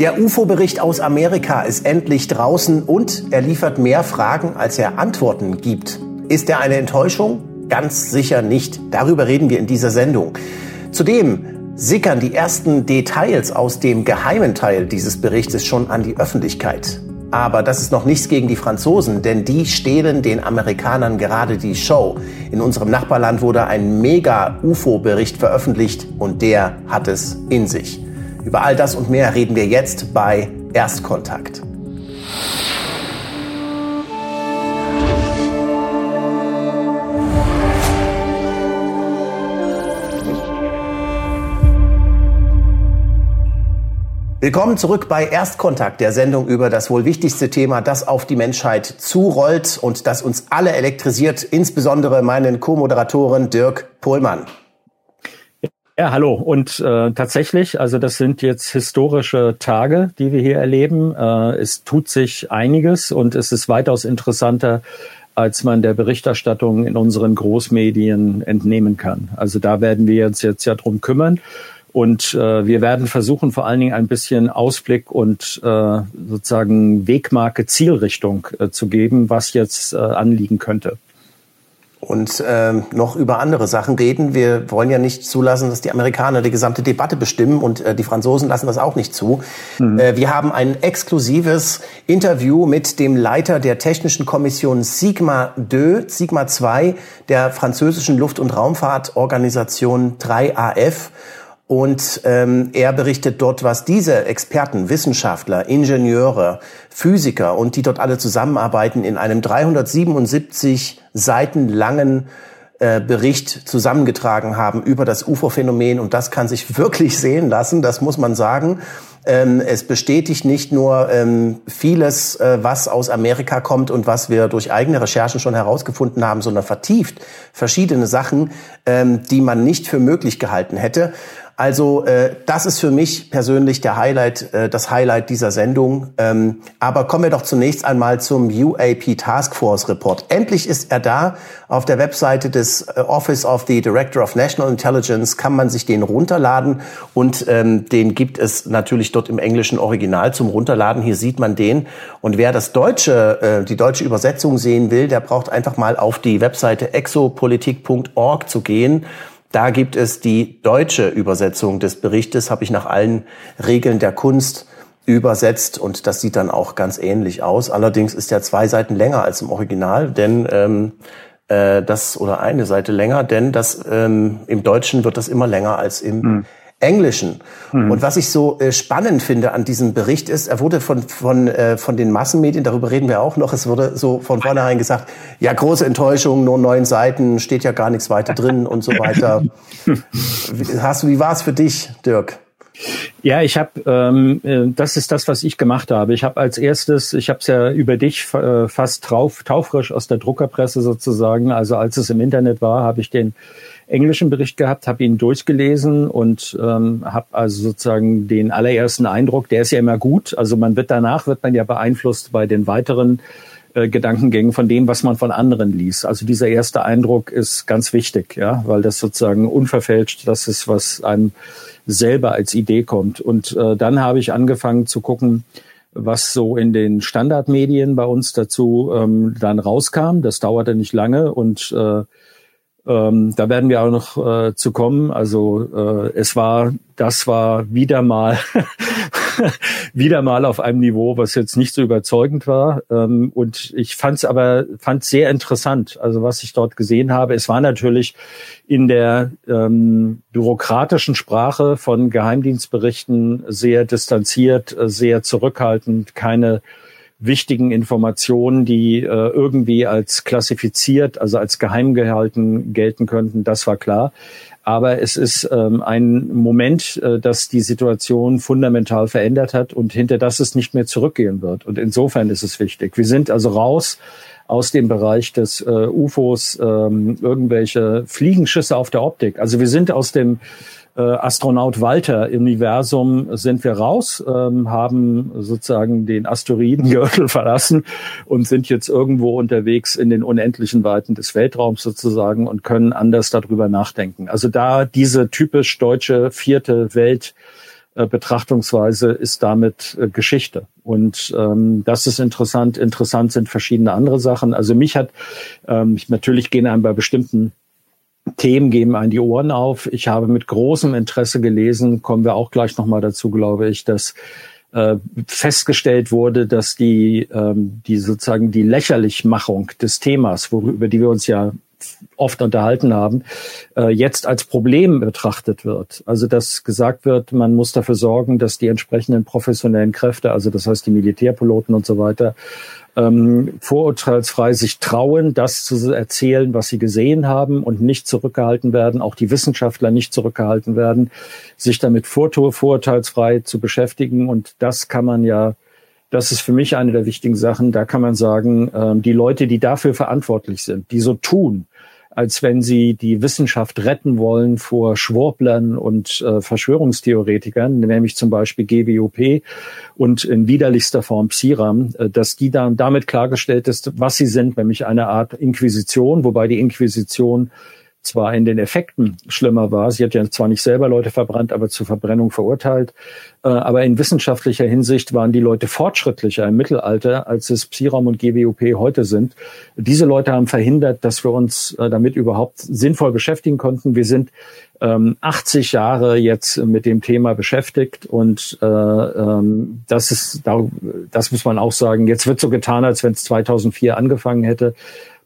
Der UFO-Bericht aus Amerika ist endlich draußen und er liefert mehr Fragen, als er Antworten gibt. Ist er eine Enttäuschung? Ganz sicher nicht. Darüber reden wir in dieser Sendung. Zudem sickern die ersten Details aus dem geheimen Teil dieses Berichtes schon an die Öffentlichkeit. Aber das ist noch nichts gegen die Franzosen, denn die stehlen den Amerikanern gerade die Show. In unserem Nachbarland wurde ein Mega-UFO-Bericht veröffentlicht und der hat es in sich. Über all das und mehr reden wir jetzt bei Erstkontakt. Willkommen zurück bei Erstkontakt, der Sendung über das wohl wichtigste Thema, das auf die Menschheit zurollt und das uns alle elektrisiert, insbesondere meinen Co-Moderatoren Dirk Pohlmann. Ja, hallo. Und äh, tatsächlich, also das sind jetzt historische Tage, die wir hier erleben. Äh, es tut sich einiges und es ist weitaus interessanter, als man der Berichterstattung in unseren Großmedien entnehmen kann. Also da werden wir uns jetzt ja drum kümmern. Und äh, wir werden versuchen, vor allen Dingen ein bisschen Ausblick und äh, sozusagen Wegmarke, Zielrichtung äh, zu geben, was jetzt äh, anliegen könnte und äh, noch über andere Sachen reden. Wir wollen ja nicht zulassen, dass die Amerikaner die gesamte Debatte bestimmen und äh, die Franzosen lassen das auch nicht zu. Mhm. Äh, wir haben ein exklusives Interview mit dem Leiter der Technischen Kommission Sigma 2, Sigma 2 der französischen Luft- und Raumfahrtorganisation 3AF. Und ähm, er berichtet dort, was diese Experten, Wissenschaftler, Ingenieure, Physiker und die dort alle zusammenarbeiten, in einem 377 Seiten langen äh, Bericht zusammengetragen haben über das UFO-Phänomen. Und das kann sich wirklich sehen lassen, das muss man sagen. Ähm, es bestätigt nicht nur ähm, vieles, äh, was aus Amerika kommt und was wir durch eigene Recherchen schon herausgefunden haben, sondern vertieft verschiedene Sachen, ähm, die man nicht für möglich gehalten hätte. Also äh, das ist für mich persönlich der Highlight, äh, das Highlight dieser Sendung. Ähm, aber kommen wir doch zunächst einmal zum UAP Task Force Report. Endlich ist er da. Auf der Webseite des äh, Office of the Director of National Intelligence kann man sich den runterladen und ähm, den gibt es natürlich dort im englischen Original zum Runterladen. Hier sieht man den. Und wer das deutsche, äh, die deutsche Übersetzung sehen will, der braucht einfach mal auf die Webseite exopolitik.org zu gehen. Da gibt es die deutsche Übersetzung des Berichtes, habe ich nach allen Regeln der Kunst übersetzt und das sieht dann auch ganz ähnlich aus. Allerdings ist er zwei Seiten länger als im Original, denn ähm, äh, das oder eine Seite länger, denn das ähm, im Deutschen wird das immer länger als im mhm. Englischen. Mhm. Und was ich so äh, spannend finde an diesem Bericht ist, er wurde von, von, äh, von den Massenmedien, darüber reden wir auch noch, es wurde so von vornherein gesagt, ja, große Enttäuschung, nur neun Seiten, steht ja gar nichts weiter drin und so weiter. Hast, wie war es für dich, Dirk? Ja, ich habe, ähm, äh, das ist das, was ich gemacht habe. Ich habe als erstes, ich habe es ja über dich äh, fast trauf, taufrisch aus der Druckerpresse sozusagen. Also als es im Internet war, habe ich den englischen Bericht gehabt, habe ihn durchgelesen und ähm, habe also sozusagen den allerersten Eindruck, der ist ja immer gut. Also man wird danach, wird man ja beeinflusst bei den weiteren äh, Gedankengängen von dem, was man von anderen liest. Also dieser erste Eindruck ist ganz wichtig, ja, weil das sozusagen unverfälscht das ist, was einem selber als Idee kommt. Und äh, dann habe ich angefangen zu gucken, was so in den Standardmedien bei uns dazu ähm, dann rauskam. Das dauerte nicht lange und äh, ähm, da werden wir auch noch äh, zu kommen. Also äh, es war, das war wieder mal, wieder mal auf einem Niveau, was jetzt nicht so überzeugend war. Ähm, und ich fand es aber fand sehr interessant. Also was ich dort gesehen habe, es war natürlich in der ähm, bürokratischen Sprache von Geheimdienstberichten sehr distanziert, äh, sehr zurückhaltend, keine wichtigen Informationen, die äh, irgendwie als klassifiziert, also als geheim gehalten gelten könnten, das war klar. Aber es ist ähm, ein Moment, äh, das die Situation fundamental verändert hat und hinter das es nicht mehr zurückgehen wird. Und insofern ist es wichtig. Wir sind also raus aus dem Bereich des äh, UFOs, ähm, irgendwelche Fliegenschüsse auf der Optik. Also wir sind aus dem äh, Astronaut Walter Universum sind wir raus, ähm, haben sozusagen den Asteroidengürtel verlassen und sind jetzt irgendwo unterwegs in den unendlichen Weiten des Weltraums sozusagen und können anders darüber nachdenken. Also da diese typisch deutsche vierte Welt Betrachtungsweise ist damit äh, Geschichte. Und ähm, das ist interessant. Interessant sind verschiedene andere Sachen. Also mich hat, ähm, natürlich gehen einem bei bestimmten Themen geben einen die Ohren auf. Ich habe mit großem Interesse gelesen, kommen wir auch gleich nochmal dazu, glaube ich, dass äh, festgestellt wurde, dass die, ähm, die sozusagen die Lächerlichmachung des Themas, worüber die wir uns ja oft unterhalten haben, äh, jetzt als Problem betrachtet wird. Also dass gesagt wird, man muss dafür sorgen, dass die entsprechenden professionellen Kräfte, also das heißt die Militärpiloten und so weiter, ähm, vorurteilsfrei sich trauen, das zu erzählen, was sie gesehen haben und nicht zurückgehalten werden, auch die Wissenschaftler nicht zurückgehalten werden, sich damit vor, vorurteilsfrei zu beschäftigen. Und das kann man ja das ist für mich eine der wichtigen Sachen. Da kann man sagen, ähm, die Leute, die dafür verantwortlich sind, die so tun, als wenn sie die Wissenschaft retten wollen vor Schwurblern und äh, Verschwörungstheoretikern, nämlich zum Beispiel GWOP und in widerlichster Form Psiram, äh, dass die dann damit klargestellt ist, was sie sind, nämlich eine Art Inquisition, wobei die Inquisition zwar in den Effekten schlimmer war. Sie hat ja zwar nicht selber Leute verbrannt, aber zur Verbrennung verurteilt. Äh, aber in wissenschaftlicher Hinsicht waren die Leute fortschrittlicher im Mittelalter, als es Psiram und GWOP heute sind. Diese Leute haben verhindert, dass wir uns äh, damit überhaupt sinnvoll beschäftigen konnten. Wir sind 80 ähm, Jahre jetzt mit dem Thema beschäftigt und äh, ähm, das ist, das muss man auch sagen. Jetzt wird so getan, als wenn es 2004 angefangen hätte.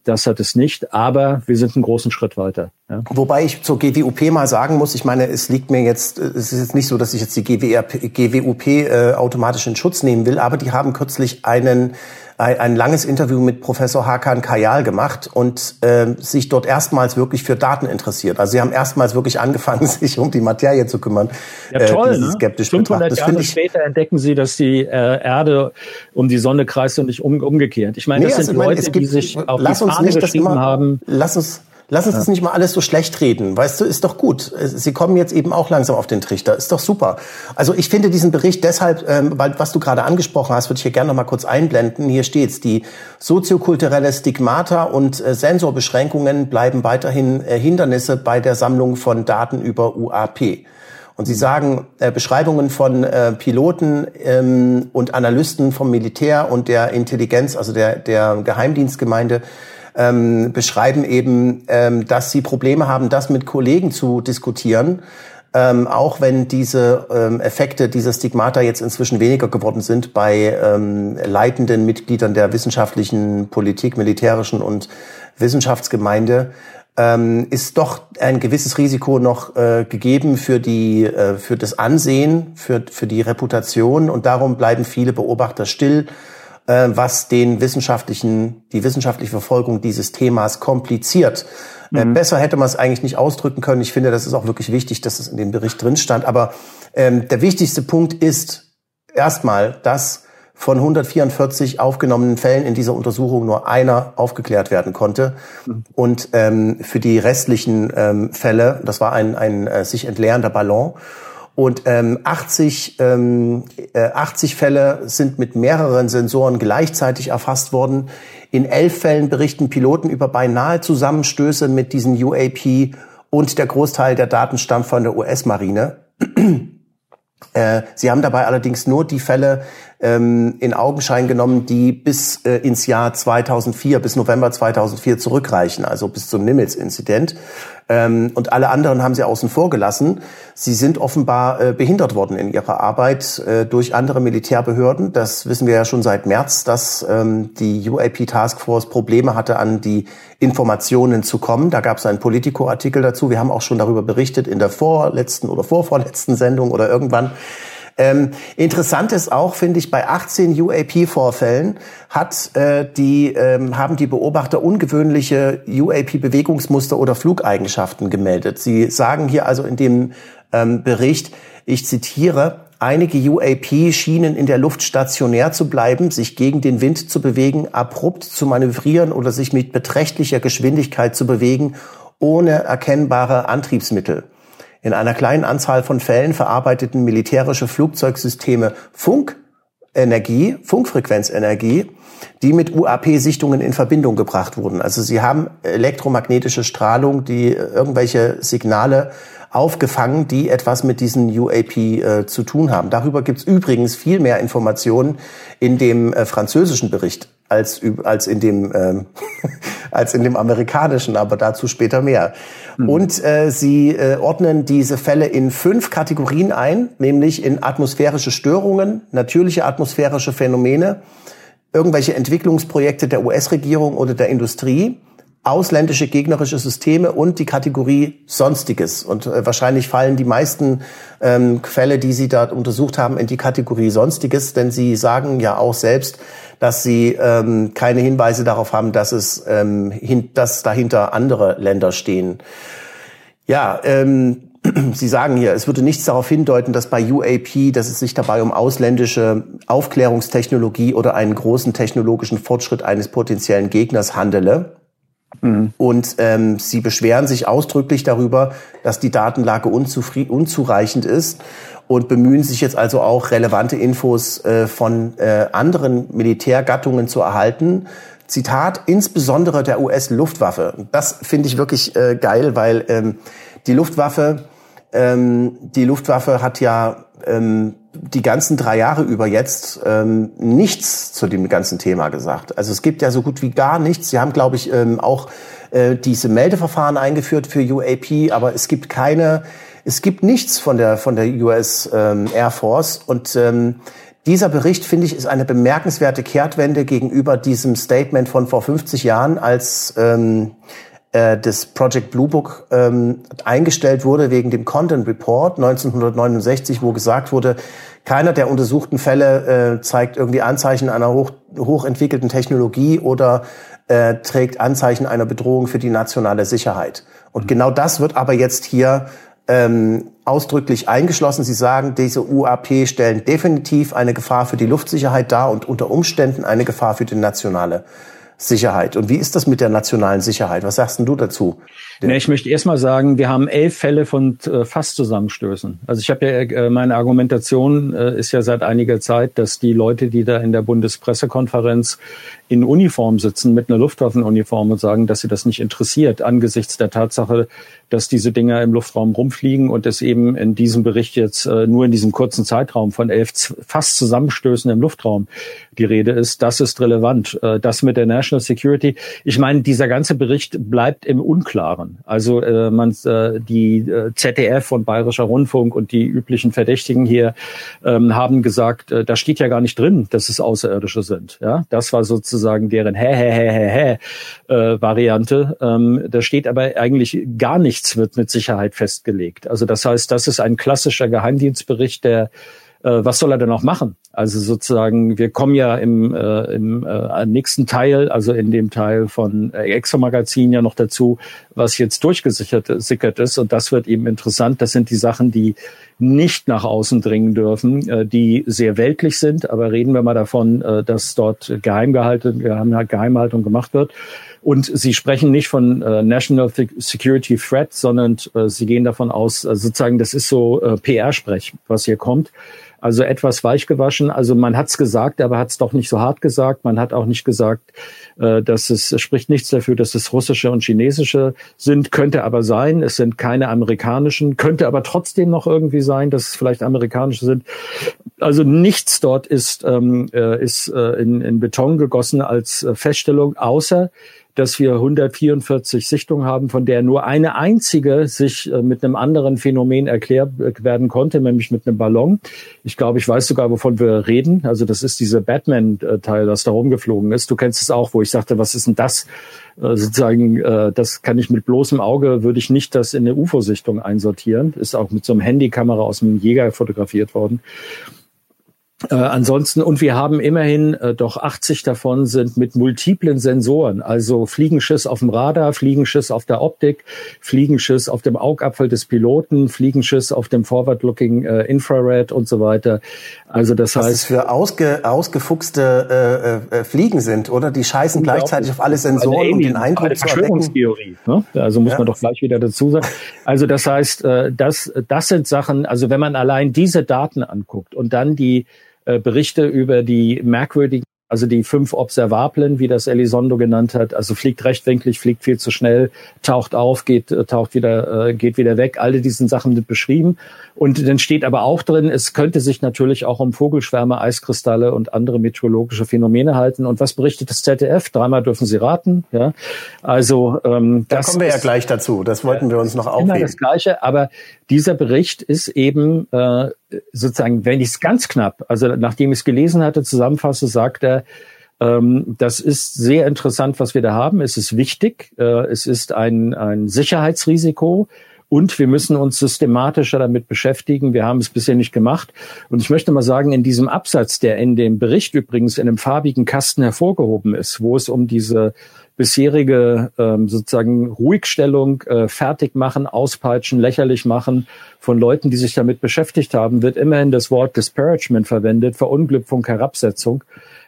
Das hat es nicht, aber wir sind einen großen Schritt weiter. Ja. Wobei ich zur GWUP mal sagen muss, ich meine, es liegt mir jetzt, es ist jetzt nicht so, dass ich jetzt die GWRP, GWUP äh, automatisch in Schutz nehmen will, aber die haben kürzlich einen ein, ein langes Interview mit Professor Hakan Kayal gemacht und äh, sich dort erstmals wirklich für Daten interessiert. Also sie haben erstmals wirklich angefangen, sich um die Materie zu kümmern. Ja, toll, äh, ne? skeptisch 500 das Jahre ich, später entdecken sie, dass die äh, Erde um die Sonne kreist und nicht um, umgekehrt. Ich meine, das nee, also sind Leute, meine, gibt, die sich auf die Fahne geschrieben immer, haben. Lass uns Lass uns ja. das nicht mal alles so schlecht reden. Weißt du, ist doch gut. Sie kommen jetzt eben auch langsam auf den Trichter. Ist doch super. Also ich finde diesen Bericht deshalb, ähm, weil was du gerade angesprochen hast, würde ich hier gerne noch mal kurz einblenden. Hier steht's: Die soziokulturelle Stigmata und äh, Sensorbeschränkungen bleiben weiterhin äh, Hindernisse bei der Sammlung von Daten über UAP. Und sie sagen, äh, Beschreibungen von äh, Piloten ähm, und Analysten vom Militär und der Intelligenz, also der, der Geheimdienstgemeinde, ähm, beschreiben eben, ähm, dass sie Probleme haben, das mit Kollegen zu diskutieren. Ähm, auch wenn diese ähm, Effekte, diese Stigmata jetzt inzwischen weniger geworden sind bei ähm, leitenden Mitgliedern der wissenschaftlichen Politik, militärischen und Wissenschaftsgemeinde, ähm, ist doch ein gewisses Risiko noch äh, gegeben für die äh, für das Ansehen, für für die Reputation und darum bleiben viele Beobachter still äh, was den wissenschaftlichen, die wissenschaftliche Verfolgung dieses Themas kompliziert. Äh, mhm. besser hätte man es eigentlich nicht ausdrücken können. Ich finde, das ist auch wirklich wichtig, dass es in dem Bericht drin stand. Aber ähm, der wichtigste Punkt ist erstmal, dass von 144 aufgenommenen Fällen in dieser Untersuchung nur einer aufgeklärt werden konnte. Mhm. Und ähm, für die restlichen ähm, Fälle, das war ein, ein äh, sich entleerender Ballon. Und ähm, 80, ähm, äh, 80 Fälle sind mit mehreren Sensoren gleichzeitig erfasst worden. In elf Fällen berichten Piloten über beinahe Zusammenstöße mit diesen UAP und der Großteil der Daten stammt von der US-Marine. Äh, sie haben dabei allerdings nur die Fälle ähm, in Augenschein genommen, die bis äh, ins Jahr 2004, bis November 2004 zurückreichen, also bis zum Nimitz-Inzident. Ähm, und alle anderen haben sie außen vor gelassen. Sie sind offenbar äh, behindert worden in ihrer Arbeit äh, durch andere Militärbehörden. Das wissen wir ja schon seit März, dass ähm, die UAP Taskforce Probleme hatte, an die Informationen zu kommen. Da gab es einen Politico-Artikel dazu. Wir haben auch schon darüber berichtet in der vorletzten oder vorvorletzten Sendung oder irgendwann. Ähm, interessant ist auch, finde ich, bei 18 UAP-Vorfällen hat äh, die ähm, haben die Beobachter ungewöhnliche UAP-Bewegungsmuster oder Flugeigenschaften gemeldet. Sie sagen hier also in dem ähm, Bericht, ich zitiere, Einige UAP schienen in der Luft stationär zu bleiben, sich gegen den Wind zu bewegen, abrupt zu manövrieren oder sich mit beträchtlicher Geschwindigkeit zu bewegen, ohne erkennbare Antriebsmittel. In einer kleinen Anzahl von Fällen verarbeiteten militärische Flugzeugsysteme Funkenergie, Funkfrequenzenergie, die mit UAP-Sichtungen in Verbindung gebracht wurden. Also sie haben elektromagnetische Strahlung, die irgendwelche Signale aufgefangen, die etwas mit diesen UAP äh, zu tun haben. Darüber gibt es übrigens viel mehr Informationen in dem äh, französischen Bericht als, als, in dem, äh, als in dem amerikanischen, aber dazu später mehr. Mhm. Und äh, sie äh, ordnen diese Fälle in fünf Kategorien ein, nämlich in atmosphärische Störungen, natürliche atmosphärische Phänomene, irgendwelche Entwicklungsprojekte der US-Regierung oder der Industrie, ausländische gegnerische Systeme und die Kategorie Sonstiges. Und äh, wahrscheinlich fallen die meisten ähm, Fälle, die Sie da untersucht haben, in die Kategorie Sonstiges, denn Sie sagen ja auch selbst, dass Sie ähm, keine Hinweise darauf haben, dass es ähm, hin, dass dahinter andere Länder stehen. Ja, ähm, Sie sagen hier, es würde nichts darauf hindeuten, dass bei UAP, dass es sich dabei um ausländische Aufklärungstechnologie oder einen großen technologischen Fortschritt eines potenziellen Gegners handele. Und ähm, sie beschweren sich ausdrücklich darüber, dass die Datenlage unzureichend ist und bemühen sich jetzt also auch relevante Infos äh, von äh, anderen Militärgattungen zu erhalten. Zitat, insbesondere der US-Luftwaffe. Das finde ich wirklich äh, geil, weil ähm, die Luftwaffe, ähm, die Luftwaffe hat ja ähm, die ganzen drei Jahre über jetzt ähm, nichts zu dem ganzen Thema gesagt. Also es gibt ja so gut wie gar nichts. Sie haben, glaube ich, ähm, auch äh, diese Meldeverfahren eingeführt für UAP, aber es gibt keine, es gibt nichts von der von der US ähm, Air Force und ähm, dieser Bericht, finde ich, ist eine bemerkenswerte Kehrtwende gegenüber diesem Statement von vor 50 Jahren, als ähm, äh, das Project Blue Book ähm, eingestellt wurde wegen dem Content Report 1969, wo gesagt wurde, keiner der untersuchten Fälle äh, zeigt irgendwie Anzeichen einer hoch, hochentwickelten Technologie oder äh, trägt Anzeichen einer Bedrohung für die nationale Sicherheit. Und genau das wird aber jetzt hier ähm, ausdrücklich eingeschlossen. Sie sagen, diese UAP stellen definitiv eine Gefahr für die Luftsicherheit dar und unter Umständen eine Gefahr für die nationale Sicherheit. Und wie ist das mit der nationalen Sicherheit? Was sagst denn du dazu? Nee, ich möchte erstmal sagen, wir haben elf Fälle von äh, Fasszusammenstößen. Also ich habe ja, äh, meine Argumentation äh, ist ja seit einiger Zeit, dass die Leute, die da in der Bundespressekonferenz in Uniform sitzen, mit einer Luftwaffenuniform und sagen, dass sie das nicht interessiert, angesichts der Tatsache, dass diese Dinger im Luftraum rumfliegen und es eben in diesem Bericht jetzt äh, nur in diesem kurzen Zeitraum von elf fast Zusammenstößen im Luftraum die Rede ist. Das ist relevant. Äh, das mit der National Security. Ich meine, dieser ganze Bericht bleibt im Unklaren. Also äh, man, äh, die äh, ZDF und Bayerischer Rundfunk und die üblichen Verdächtigen hier ähm, haben gesagt, äh, da steht ja gar nicht drin, dass es Außerirdische sind. Ja, das war sozusagen deren hä hä hä hä hä äh, Variante. Ähm, da steht aber eigentlich gar nichts wird mit Sicherheit festgelegt. Also das heißt, das ist ein klassischer Geheimdienstbericht, der was soll er denn noch machen? Also sozusagen, wir kommen ja im, äh, im äh, nächsten Teil, also in dem Teil von äh, Exo-Magazin ja noch dazu, was jetzt durchgesickert sickert ist. Und das wird eben interessant. Das sind die Sachen, die nicht nach außen dringen dürfen, äh, die sehr weltlich sind. Aber reden wir mal davon, äh, dass dort Geheimgehalten, Geheimhaltung gemacht wird. Und sie sprechen nicht von äh, National Security Threat, sondern äh, sie gehen davon aus, äh, sozusagen, das ist so äh, PR-Sprech, was hier kommt. Also etwas weichgewaschen. Also man hat es gesagt, aber hat es doch nicht so hart gesagt. Man hat auch nicht gesagt, äh, dass es, es spricht nichts dafür, dass es russische und chinesische sind. Könnte aber sein. Es sind keine amerikanischen. Könnte aber trotzdem noch irgendwie sein, dass es vielleicht amerikanische sind. Also nichts dort ist, ähm, äh, ist äh, in, in Beton gegossen als äh, Feststellung, außer dass wir 144 Sichtungen haben, von der nur eine einzige sich äh, mit einem anderen Phänomen erklärt werden konnte, nämlich mit einem Ballon. Ich glaube, ich weiß sogar, wovon wir reden. Also das ist diese Batman-Teil, das da rumgeflogen ist. Du kennst es auch, wo ich sagte, was ist denn das? Äh, sozusagen, äh, das kann ich mit bloßem Auge, würde ich nicht das in eine UFO-Sichtung einsortieren. Ist auch mit so einem Handykamera aus dem Jäger fotografiert worden. Äh, ansonsten, und wir haben immerhin äh, doch 80 davon sind mit multiplen Sensoren, also Fliegenschiss auf dem Radar, Fliegenschiss auf der Optik, Fliegenschiss auf dem Augapfel des Piloten, Fliegenschiss auf dem Forward-Looking äh, Infrared und so weiter. Also das Was heißt, es für ausge, ausgefuchste äh, äh, Fliegen sind, oder? Die scheißen gleichzeitig auf alle Sensoren, um den Eindruck eine zu Verschwörungstheorie. Ne? Also muss ja. man doch gleich wieder dazu sagen. Also das heißt, äh, das, das sind Sachen. Also wenn man allein diese Daten anguckt und dann die Berichte über die merkwürdigen also die fünf Observablen, wie das Elizondo genannt hat, also fliegt rechtwinklig, fliegt viel zu schnell, taucht auf, geht, äh, taucht wieder, äh, geht wieder weg. Alle diesen Sachen sind beschrieben. Und dann steht aber auch drin, es könnte sich natürlich auch um Vogelschwärme, Eiskristalle und andere meteorologische Phänomene halten. Und was berichtet das ZDF? Dreimal dürfen Sie raten. Ja, also ähm, da kommen wir ja gleich dazu. Das wollten wir uns noch aufheben. Immer das Gleiche, aber dieser Bericht ist eben äh, sozusagen, wenn ich es ganz knapp, also nachdem ich es gelesen hatte, zusammenfasse, sagt er, ähm, das ist sehr interessant, was wir da haben. Es ist wichtig. Äh, es ist ein, ein Sicherheitsrisiko. Und wir müssen uns systematischer damit beschäftigen. Wir haben es bisher nicht gemacht. Und ich möchte mal sagen, in diesem Absatz, der in dem Bericht übrigens in einem farbigen Kasten hervorgehoben ist, wo es um diese bisherige ähm, sozusagen Ruhigstellung, äh, fertig machen, auspeitschen, lächerlich machen von Leuten, die sich damit beschäftigt haben, wird immerhin das Wort Disparagement verwendet, Verunglückung, Herabsetzung.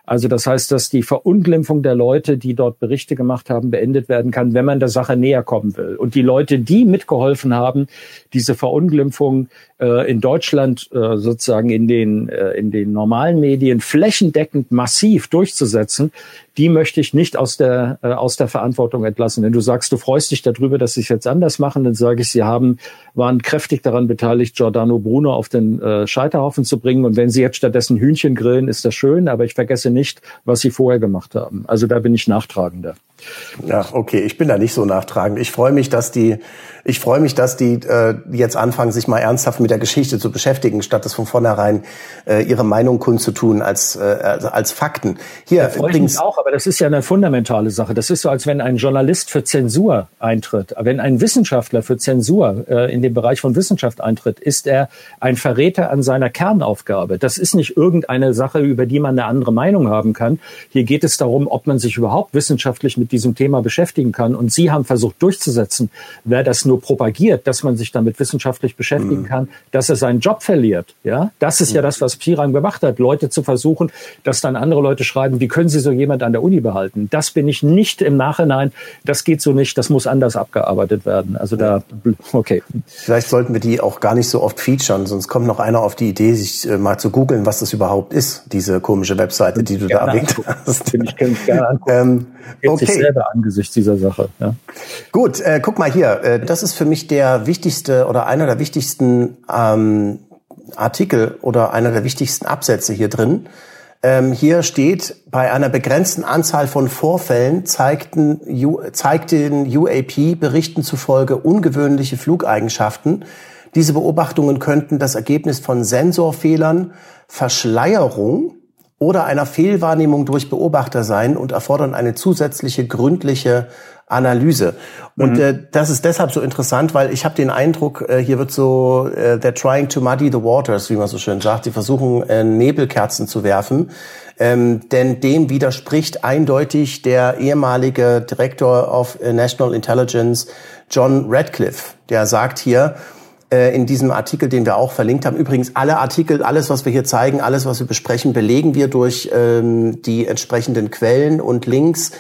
Also das heißt, dass die Verunglimpfung der Leute, die dort Berichte gemacht haben, beendet werden kann, wenn man der Sache näher kommen will. Und die Leute, die mitgeholfen haben, diese Verunglimpfung äh, in Deutschland äh, sozusagen in den, äh, in den normalen Medien flächendeckend massiv durchzusetzen, die möchte ich nicht aus der, äh, aus der Verantwortung entlassen. Wenn du sagst, du freust dich darüber, dass sie es jetzt anders machen, dann sage ich, sie haben, waren kräftig daran beteiligt, Giordano Bruno auf den äh, Scheiterhaufen zu bringen. Und wenn sie jetzt stattdessen Hühnchen grillen, ist das schön, aber ich vergesse nicht, was sie vorher gemacht haben. Also da bin ich nachtragender. Ja, okay, ich bin da nicht so nachtragend. Ich freue mich, dass die, ich freue mich, dass die äh, jetzt anfangen, sich mal ernsthaft mit der Geschichte zu beschäftigen, statt das von vornherein äh, ihre Meinung kundzutun als äh, als, als Fakten. Hier da freue übrigens ich mich auch, aber das ist ja eine fundamentale Sache. Das ist so, als wenn ein Journalist für Zensur eintritt, wenn ein Wissenschaftler für Zensur äh, in den Bereich von Wissenschaft eintritt, ist er ein Verräter an seiner Kernaufgabe. Das ist nicht irgendeine Sache, über die man eine andere Meinung haben kann. Hier geht es darum, ob man sich überhaupt wissenschaftlich mit diesem Thema beschäftigen kann. Und Sie haben versucht durchzusetzen, wer das nur propagiert, dass man sich damit wissenschaftlich beschäftigen mhm. kann, dass er seinen Job verliert. Ja, das ist mhm. ja das, was Piram gemacht hat, Leute zu versuchen, dass dann andere Leute schreiben, wie können Sie so jemand an der Uni behalten? Das bin ich nicht im Nachhinein. Das geht so nicht. Das muss anders abgearbeitet werden. Also da, okay. Vielleicht sollten wir die auch gar nicht so oft featuren, sonst kommt noch einer auf die Idee, sich äh, mal zu googeln, was das überhaupt ist, diese komische Webseite, die du da erwähnt hast. Ich kann es gerne angucken. ähm, okay selber angesichts dieser Sache. Ja. Gut, äh, guck mal hier. Äh, das ist für mich der wichtigste oder einer der wichtigsten ähm, Artikel oder einer der wichtigsten Absätze hier drin. Ähm, hier steht, bei einer begrenzten Anzahl von Vorfällen zeigten, zeigten UAP-Berichten zufolge ungewöhnliche Flugeigenschaften. Diese Beobachtungen könnten das Ergebnis von Sensorfehlern, Verschleierung oder einer Fehlwahrnehmung durch Beobachter sein und erfordern eine zusätzliche gründliche Analyse. Und mhm. äh, das ist deshalb so interessant, weil ich habe den Eindruck, äh, hier wird so, äh, they're trying to muddy the waters, wie man so schön sagt. Die versuchen, äh, Nebelkerzen zu werfen. Ähm, denn dem widerspricht eindeutig der ehemalige Director of äh, National Intelligence, John Radcliffe. Der sagt hier, in diesem Artikel, den wir auch verlinkt haben. Übrigens alle Artikel, alles, was wir hier zeigen, alles, was wir besprechen, belegen wir durch ähm, die entsprechenden Quellen und Links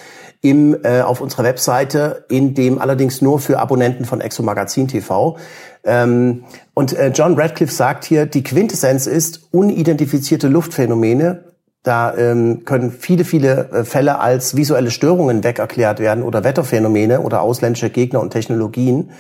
im, äh, auf unserer Webseite, in dem allerdings nur für Abonnenten von Exo Magazin TV. Ähm, und äh, John Radcliffe sagt hier, die Quintessenz ist unidentifizierte Luftphänomene. Da ähm, können viele, viele äh, Fälle als visuelle Störungen wegerklärt werden oder Wetterphänomene oder ausländische Gegner und Technologien.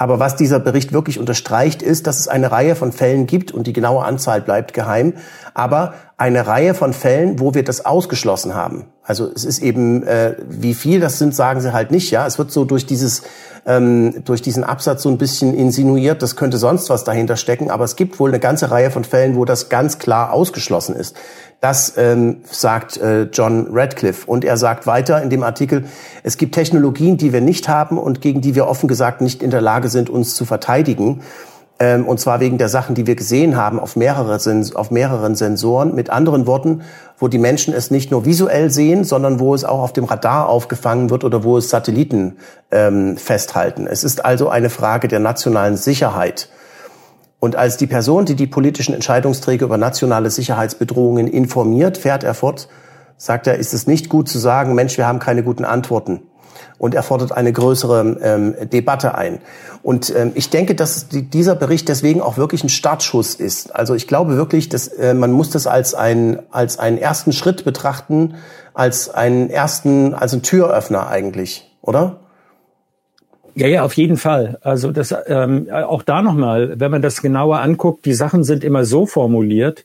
Aber was dieser Bericht wirklich unterstreicht, ist, dass es eine Reihe von Fällen gibt und die genaue Anzahl bleibt geheim, aber eine Reihe von Fällen, wo wir das ausgeschlossen haben. Also es ist eben, äh, wie viel das sind, sagen sie halt nicht. Ja, es wird so durch dieses ähm, durch diesen Absatz so ein bisschen insinuiert, das könnte sonst was dahinter stecken, aber es gibt wohl eine ganze Reihe von Fällen, wo das ganz klar ausgeschlossen ist. Das ähm, sagt äh, John Radcliffe. Und er sagt weiter in dem Artikel, es gibt Technologien, die wir nicht haben und gegen die wir offen gesagt nicht in der Lage sind, uns zu verteidigen. Ähm, und zwar wegen der Sachen, die wir gesehen haben auf, mehrere, auf mehreren Sensoren. Mit anderen Worten, wo die Menschen es nicht nur visuell sehen, sondern wo es auch auf dem Radar aufgefangen wird oder wo es Satelliten ähm, festhalten. Es ist also eine Frage der nationalen Sicherheit. Und als die Person, die die politischen Entscheidungsträger über nationale Sicherheitsbedrohungen informiert, fährt er fort, sagt er, ist es nicht gut zu sagen, Mensch, wir haben keine guten Antworten. Und er fordert eine größere ähm, Debatte ein. Und ähm, ich denke, dass die, dieser Bericht deswegen auch wirklich ein Startschuss ist. Also ich glaube wirklich, dass äh, man muss das als ein als einen ersten Schritt betrachten, als einen ersten, als einen Türöffner eigentlich, oder? Ja, ja, auf jeden Fall. Also das ähm, auch da nochmal, wenn man das genauer anguckt, die Sachen sind immer so formuliert,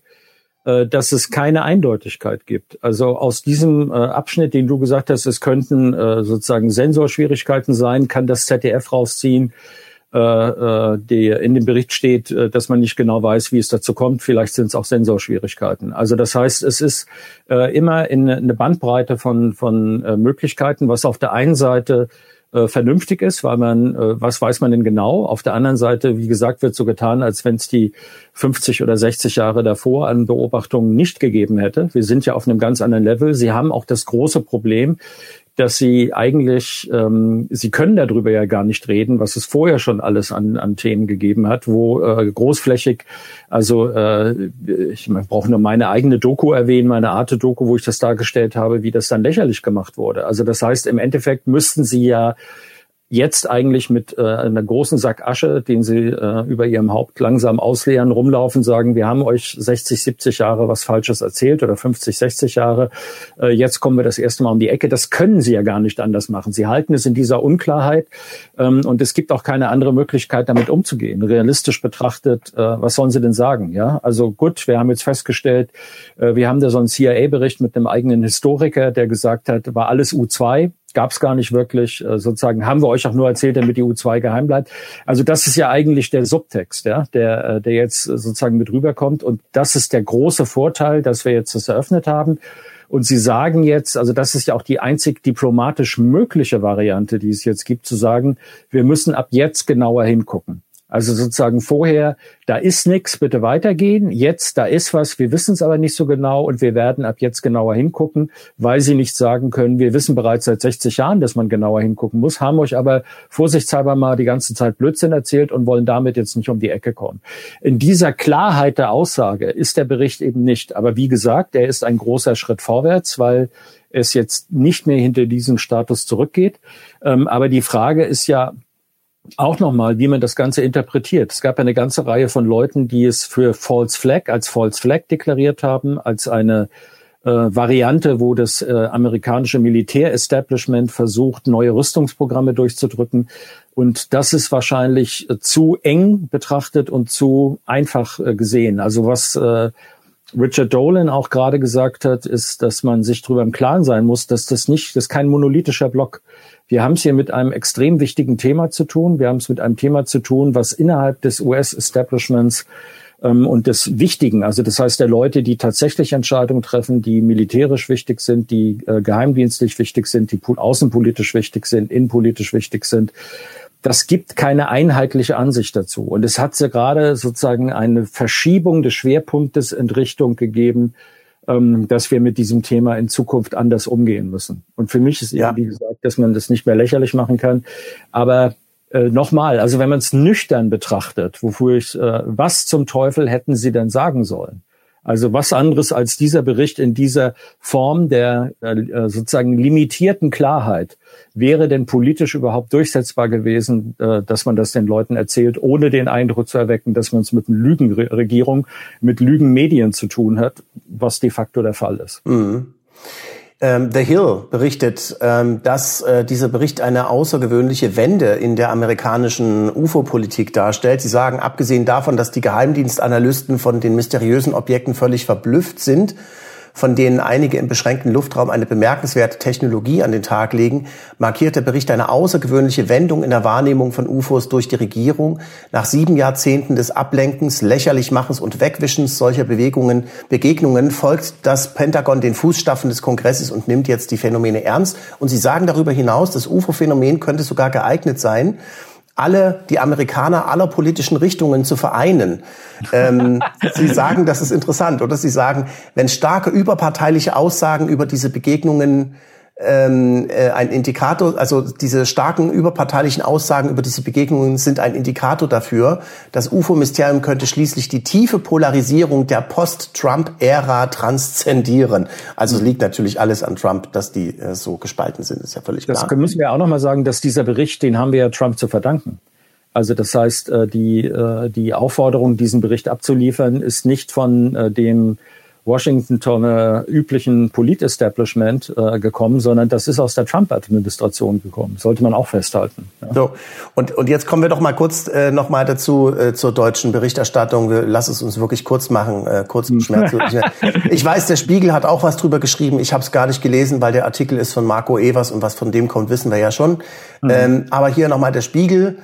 dass es keine Eindeutigkeit gibt. Also aus diesem äh, Abschnitt, den du gesagt hast, es könnten äh, sozusagen Sensorschwierigkeiten sein, kann das ZDF rausziehen, äh, äh, die in dem Bericht steht, äh, dass man nicht genau weiß, wie es dazu kommt. Vielleicht sind es auch Sensorschwierigkeiten. Also das heißt, es ist äh, immer in eine Bandbreite von, von äh, Möglichkeiten, was auf der einen Seite äh, vernünftig ist, weil man, äh, was weiß man denn genau? Auf der anderen Seite, wie gesagt, wird so getan, als wenn es die 50 oder 60 Jahre davor an Beobachtungen nicht gegeben hätte. Wir sind ja auf einem ganz anderen Level. Sie haben auch das große Problem, dass sie eigentlich, ähm, sie können darüber ja gar nicht reden, was es vorher schon alles an, an Themen gegeben hat, wo äh, großflächig, also äh, ich brauche nur meine eigene Doku erwähnen, meine Arte-Doku, wo ich das dargestellt habe, wie das dann lächerlich gemacht wurde. Also das heißt, im Endeffekt müssten sie ja jetzt eigentlich mit äh, einer großen Sack Asche, den sie äh, über ihrem Haupt langsam ausleeren, rumlaufen, sagen, wir haben euch 60, 70 Jahre was Falsches erzählt oder 50, 60 Jahre. Äh, jetzt kommen wir das erste Mal um die Ecke. Das können sie ja gar nicht anders machen. Sie halten es in dieser Unklarheit ähm, und es gibt auch keine andere Möglichkeit, damit umzugehen. Realistisch betrachtet, äh, was sollen sie denn sagen? Ja, also gut, wir haben jetzt festgestellt, äh, wir haben da so einen CIA-Bericht mit einem eigenen Historiker, der gesagt hat, war alles U2 gab es gar nicht wirklich. Äh, sozusagen haben wir euch auch nur erzählt, damit die U2 geheim bleibt. Also das ist ja eigentlich der Subtext, ja, der, äh, der jetzt sozusagen mit rüberkommt. Und das ist der große Vorteil, dass wir jetzt das eröffnet haben. Und Sie sagen jetzt, also das ist ja auch die einzig diplomatisch mögliche Variante, die es jetzt gibt, zu sagen, wir müssen ab jetzt genauer hingucken. Also sozusagen vorher, da ist nichts, bitte weitergehen. Jetzt, da ist was, wir wissen es aber nicht so genau und wir werden ab jetzt genauer hingucken, weil sie nicht sagen können, wir wissen bereits seit 60 Jahren, dass man genauer hingucken muss, haben euch aber vorsichtshalber mal die ganze Zeit Blödsinn erzählt und wollen damit jetzt nicht um die Ecke kommen. In dieser Klarheit der Aussage ist der Bericht eben nicht. Aber wie gesagt, er ist ein großer Schritt vorwärts, weil es jetzt nicht mehr hinter diesen Status zurückgeht. Ähm, aber die Frage ist ja, auch nochmal, wie man das Ganze interpretiert. Es gab eine ganze Reihe von Leuten, die es für False Flag als False Flag deklariert haben, als eine äh, Variante, wo das äh, amerikanische Militärestablishment versucht, neue Rüstungsprogramme durchzudrücken. Und das ist wahrscheinlich äh, zu eng betrachtet und zu einfach äh, gesehen. Also was äh, Richard Dolan auch gerade gesagt hat, ist, dass man sich darüber im Klaren sein muss, dass das nicht, das ist kein monolithischer Block. Wir haben es hier mit einem extrem wichtigen Thema zu tun. Wir haben es mit einem Thema zu tun, was innerhalb des US-Establishments ähm, und des Wichtigen, also das heißt der Leute, die tatsächlich Entscheidungen treffen, die militärisch wichtig sind, die äh, geheimdienstlich wichtig sind, die außenpolitisch wichtig sind, innenpolitisch wichtig sind, das gibt keine einheitliche Ansicht dazu. Und es hat ja gerade sozusagen eine Verschiebung des Schwerpunktes in Richtung gegeben, ähm, dass wir mit diesem Thema in Zukunft anders umgehen müssen. Und für mich ist ja. eben, wie gesagt, dass man das nicht mehr lächerlich machen kann. Aber äh, nochmal, also wenn man es nüchtern betrachtet, wofür ich, äh, was zum Teufel hätten Sie denn sagen sollen? Also was anderes als dieser Bericht in dieser Form der äh, äh, sozusagen limitierten Klarheit wäre denn politisch überhaupt durchsetzbar gewesen, äh, dass man das den Leuten erzählt, ohne den Eindruck zu erwecken, dass man es mit Lügenregierung, mit Lügenmedien zu tun hat, was de facto der Fall ist. Mhm. Ähm, The Hill berichtet, ähm, dass äh, dieser Bericht eine außergewöhnliche Wende in der amerikanischen UFO-Politik darstellt. Sie sagen, abgesehen davon, dass die Geheimdienstanalysten von den mysteriösen Objekten völlig verblüfft sind, von denen einige im beschränkten Luftraum eine bemerkenswerte Technologie an den Tag legen, markiert der Bericht eine außergewöhnliche Wendung in der Wahrnehmung von UFOs durch die Regierung. Nach sieben Jahrzehnten des Ablenkens, Lächerlichmachens und Wegwischens solcher Bewegungen, Begegnungen folgt das Pentagon den Fußstapfen des Kongresses und nimmt jetzt die Phänomene ernst. Und sie sagen darüber hinaus, das UFO-Phänomen könnte sogar geeignet sein, alle, die Amerikaner aller politischen Richtungen zu vereinen. Ähm, Sie sagen, das ist interessant, oder? Sie sagen, wenn starke überparteiliche Aussagen über diese Begegnungen ähm, äh, ein Indikator, also diese starken überparteilichen Aussagen über diese Begegnungen sind ein Indikator dafür, das UFO-Mysterium könnte schließlich die tiefe Polarisierung der Post-Trump-Ära transzendieren. Also es liegt natürlich alles an Trump, dass die äh, so gespalten sind, ist ja völlig klar. Das müssen wir auch nochmal sagen, dass dieser Bericht, den haben wir ja Trump zu verdanken. Also das heißt, äh, die, äh, die Aufforderung, diesen Bericht abzuliefern, ist nicht von äh, dem Washingtoner üblichen Politestablishment äh, gekommen, sondern das ist aus der Trump-Administration gekommen. Sollte man auch festhalten. Ja. So und und jetzt kommen wir doch mal kurz äh, noch mal dazu äh, zur deutschen Berichterstattung. Lass es uns wirklich kurz machen, äh, kurz und schmerzlos. ich weiß, der Spiegel hat auch was drüber geschrieben. Ich habe es gar nicht gelesen, weil der Artikel ist von Marco Evers und was von dem kommt, wissen wir ja schon. Mhm. Ähm, aber hier noch mal der Spiegel.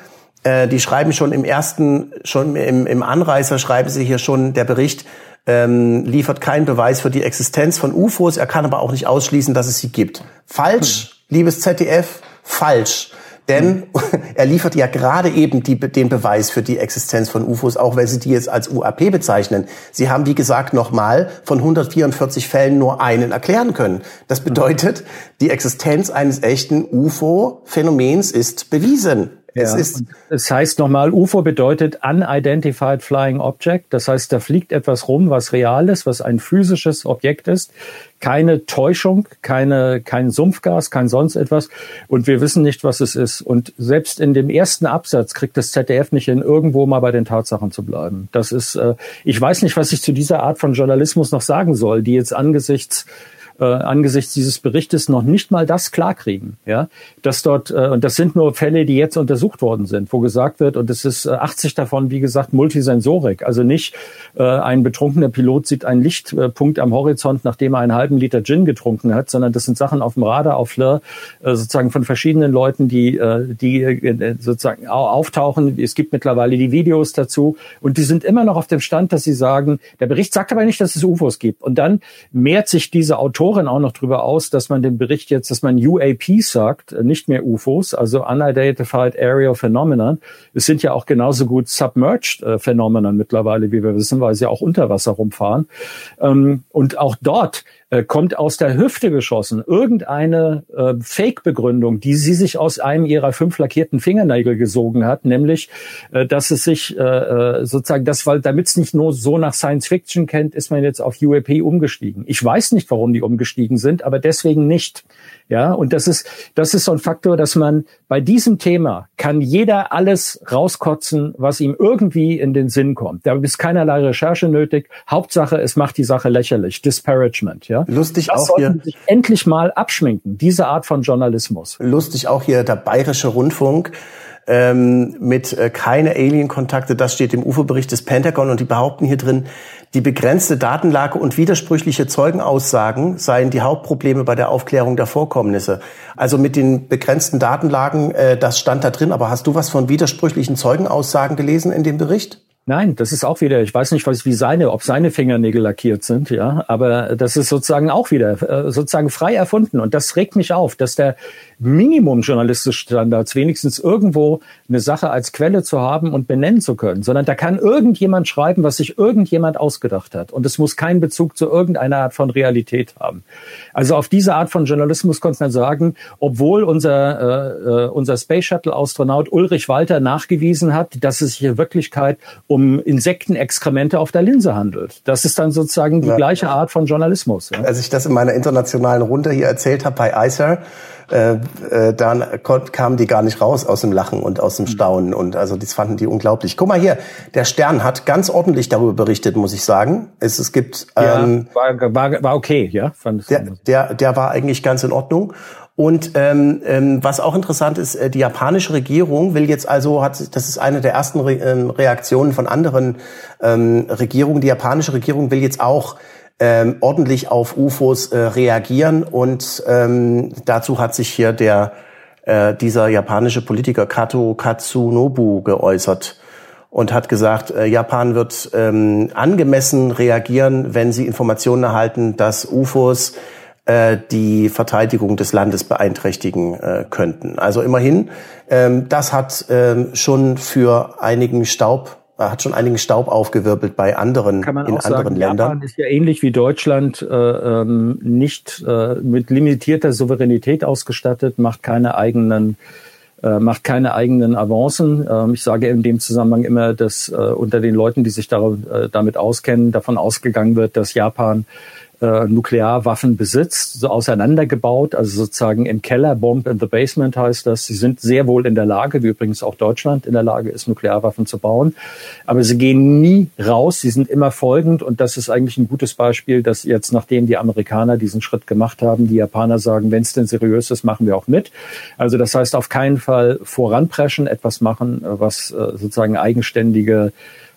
Äh, die schreiben schon im ersten, schon im, im Anreißer schreiben sie hier schon der Bericht ähm, liefert keinen Beweis für die Existenz von UFOs. Er kann aber auch nicht ausschließen, dass es sie gibt. Falsch, hm. liebes ZDF, falsch. Denn er liefert ja gerade eben die, den Beweis für die Existenz von UFOs, auch wenn Sie die jetzt als UAP bezeichnen. Sie haben, wie gesagt, nochmal von 144 Fällen nur einen erklären können. Das bedeutet, die Existenz eines echten UFO-Phänomens ist bewiesen. Es, ist es heißt nochmal, UFO bedeutet Unidentified Flying Object. Das heißt, da fliegt etwas rum, was real ist, was ein physisches Objekt ist. Keine Täuschung, keine, kein Sumpfgas, kein sonst etwas. Und wir wissen nicht, was es ist. Und selbst in dem ersten Absatz kriegt das ZDF nicht hin, irgendwo mal bei den Tatsachen zu bleiben. Das ist, äh, ich weiß nicht, was ich zu dieser Art von Journalismus noch sagen soll, die jetzt angesichts äh, angesichts dieses Berichtes noch nicht mal das klarkriegen. Ja, dass dort äh, und das sind nur Fälle, die jetzt untersucht worden sind, wo gesagt wird und es ist äh, 80 davon, wie gesagt, Multisensorik, also nicht äh, ein betrunkener Pilot sieht einen Lichtpunkt am Horizont, nachdem er einen halben Liter Gin getrunken hat, sondern das sind Sachen auf dem Radar, auf Fleur, äh, sozusagen von verschiedenen Leuten, die äh, die äh, sozusagen auftauchen. Es gibt mittlerweile die Videos dazu und die sind immer noch auf dem Stand, dass sie sagen, der Bericht sagt aber nicht, dass es UFOs gibt. Und dann mehrt sich diese Autoren Autorin auch noch darüber aus, dass man den Bericht jetzt, dass man UAP sagt, nicht mehr UFOs, also Unidentified Aerial Phenomenon. Es sind ja auch genauso gut Submerged äh, Phänomena mittlerweile, wie wir wissen, weil sie auch unter Wasser rumfahren. Ähm, und auch dort äh, kommt aus der Hüfte geschossen irgendeine äh, Fake-Begründung, die sie sich aus einem ihrer fünf lackierten Fingernägel gesogen hat, nämlich, äh, dass es sich äh, äh sozusagen, das, weil damit es nicht nur so nach Science Fiction kennt, ist man jetzt auf UAP umgestiegen. Ich weiß nicht, warum die umgestiegen sind, aber deswegen nicht. Ja, und das ist, das ist so ein Faktor, dass man bei diesem Thema kann jeder alles rauskotzen, was ihm irgendwie in den Sinn kommt. Da ist keinerlei Recherche nötig. Hauptsache, es macht die Sache lächerlich. Disparagement, ja. Lustig das auch hier. Sich endlich mal abschminken, diese Art von Journalismus. Lustig auch hier der Bayerische Rundfunk ähm, mit äh, keine Alien-Kontakte. Das steht im UFO-Bericht des Pentagon und die behaupten hier drin, die begrenzte Datenlage und widersprüchliche Zeugenaussagen seien die Hauptprobleme bei der Aufklärung der Vorkommnisse. Also mit den begrenzten Datenlagen, äh, das stand da drin. Aber hast du was von widersprüchlichen Zeugenaussagen gelesen in dem Bericht? Nein, das ist auch wieder, ich weiß nicht, was, wie seine, ob seine Fingernägel lackiert sind, ja, aber das ist sozusagen auch wieder äh, sozusagen frei erfunden und das regt mich auf, dass der Minimum journalistische Standards wenigstens irgendwo eine Sache als Quelle zu haben und benennen zu können, sondern da kann irgendjemand schreiben, was sich irgendjemand ausgedacht hat und es muss keinen Bezug zu irgendeiner Art von Realität haben. Also auf diese Art von Journalismus konnte man sagen, obwohl unser äh, äh, unser Space Shuttle Astronaut Ulrich Walter nachgewiesen hat, dass es sich in Wirklichkeit um um Insektenexkremente auf der Linse handelt. Das ist dann sozusagen die ja. gleiche Art von Journalismus. Ja? Als ich das in meiner internationalen Runde hier erzählt habe bei ICER, äh, äh, dann kamen die gar nicht raus aus dem Lachen und aus dem hm. Staunen und also das fanden die unglaublich. Guck mal hier, der Stern hat ganz ordentlich darüber berichtet, muss ich sagen. Es, es gibt ähm, ja, war, war, war okay, ja. Fand der, der, der war eigentlich ganz in Ordnung und ähm, ähm, was auch interessant ist, äh, die japanische Regierung will jetzt also, hat, das ist eine der ersten Re ähm, Reaktionen von anderen ähm, Regierungen, die japanische Regierung will jetzt auch ähm, ordentlich auf UFOs äh, reagieren und ähm, dazu hat sich hier der äh, dieser japanische Politiker Kato Katsunobu geäußert und hat gesagt, äh, Japan wird ähm, angemessen reagieren, wenn sie Informationen erhalten, dass UFOs äh, die Verteidigung des Landes beeinträchtigen äh, könnten. Also immerhin, ähm, das hat ähm, schon für einigen Staub hat schon einigen Staub aufgewirbelt bei anderen Kann man in auch anderen sagen, Ländern. Japan ist ja ähnlich wie Deutschland äh, ähm, nicht äh, mit limitierter Souveränität ausgestattet, macht keine eigenen äh, macht keine eigenen Avancen. Ähm, ich sage in dem Zusammenhang immer, dass äh, unter den Leuten, die sich darauf, äh, damit auskennen, davon ausgegangen wird, dass Japan äh, Nuklearwaffen besitzt, so auseinandergebaut, also sozusagen im Keller, Bomb in the Basement heißt das. Sie sind sehr wohl in der Lage, wie übrigens auch Deutschland in der Lage ist, Nuklearwaffen zu bauen. Aber sie gehen nie raus, sie sind immer folgend und das ist eigentlich ein gutes Beispiel, dass jetzt, nachdem die Amerikaner diesen Schritt gemacht haben, die Japaner sagen, wenn es denn seriös ist, machen wir auch mit. Also das heißt auf keinen Fall voranpreschen, etwas machen, was äh, sozusagen eigenständige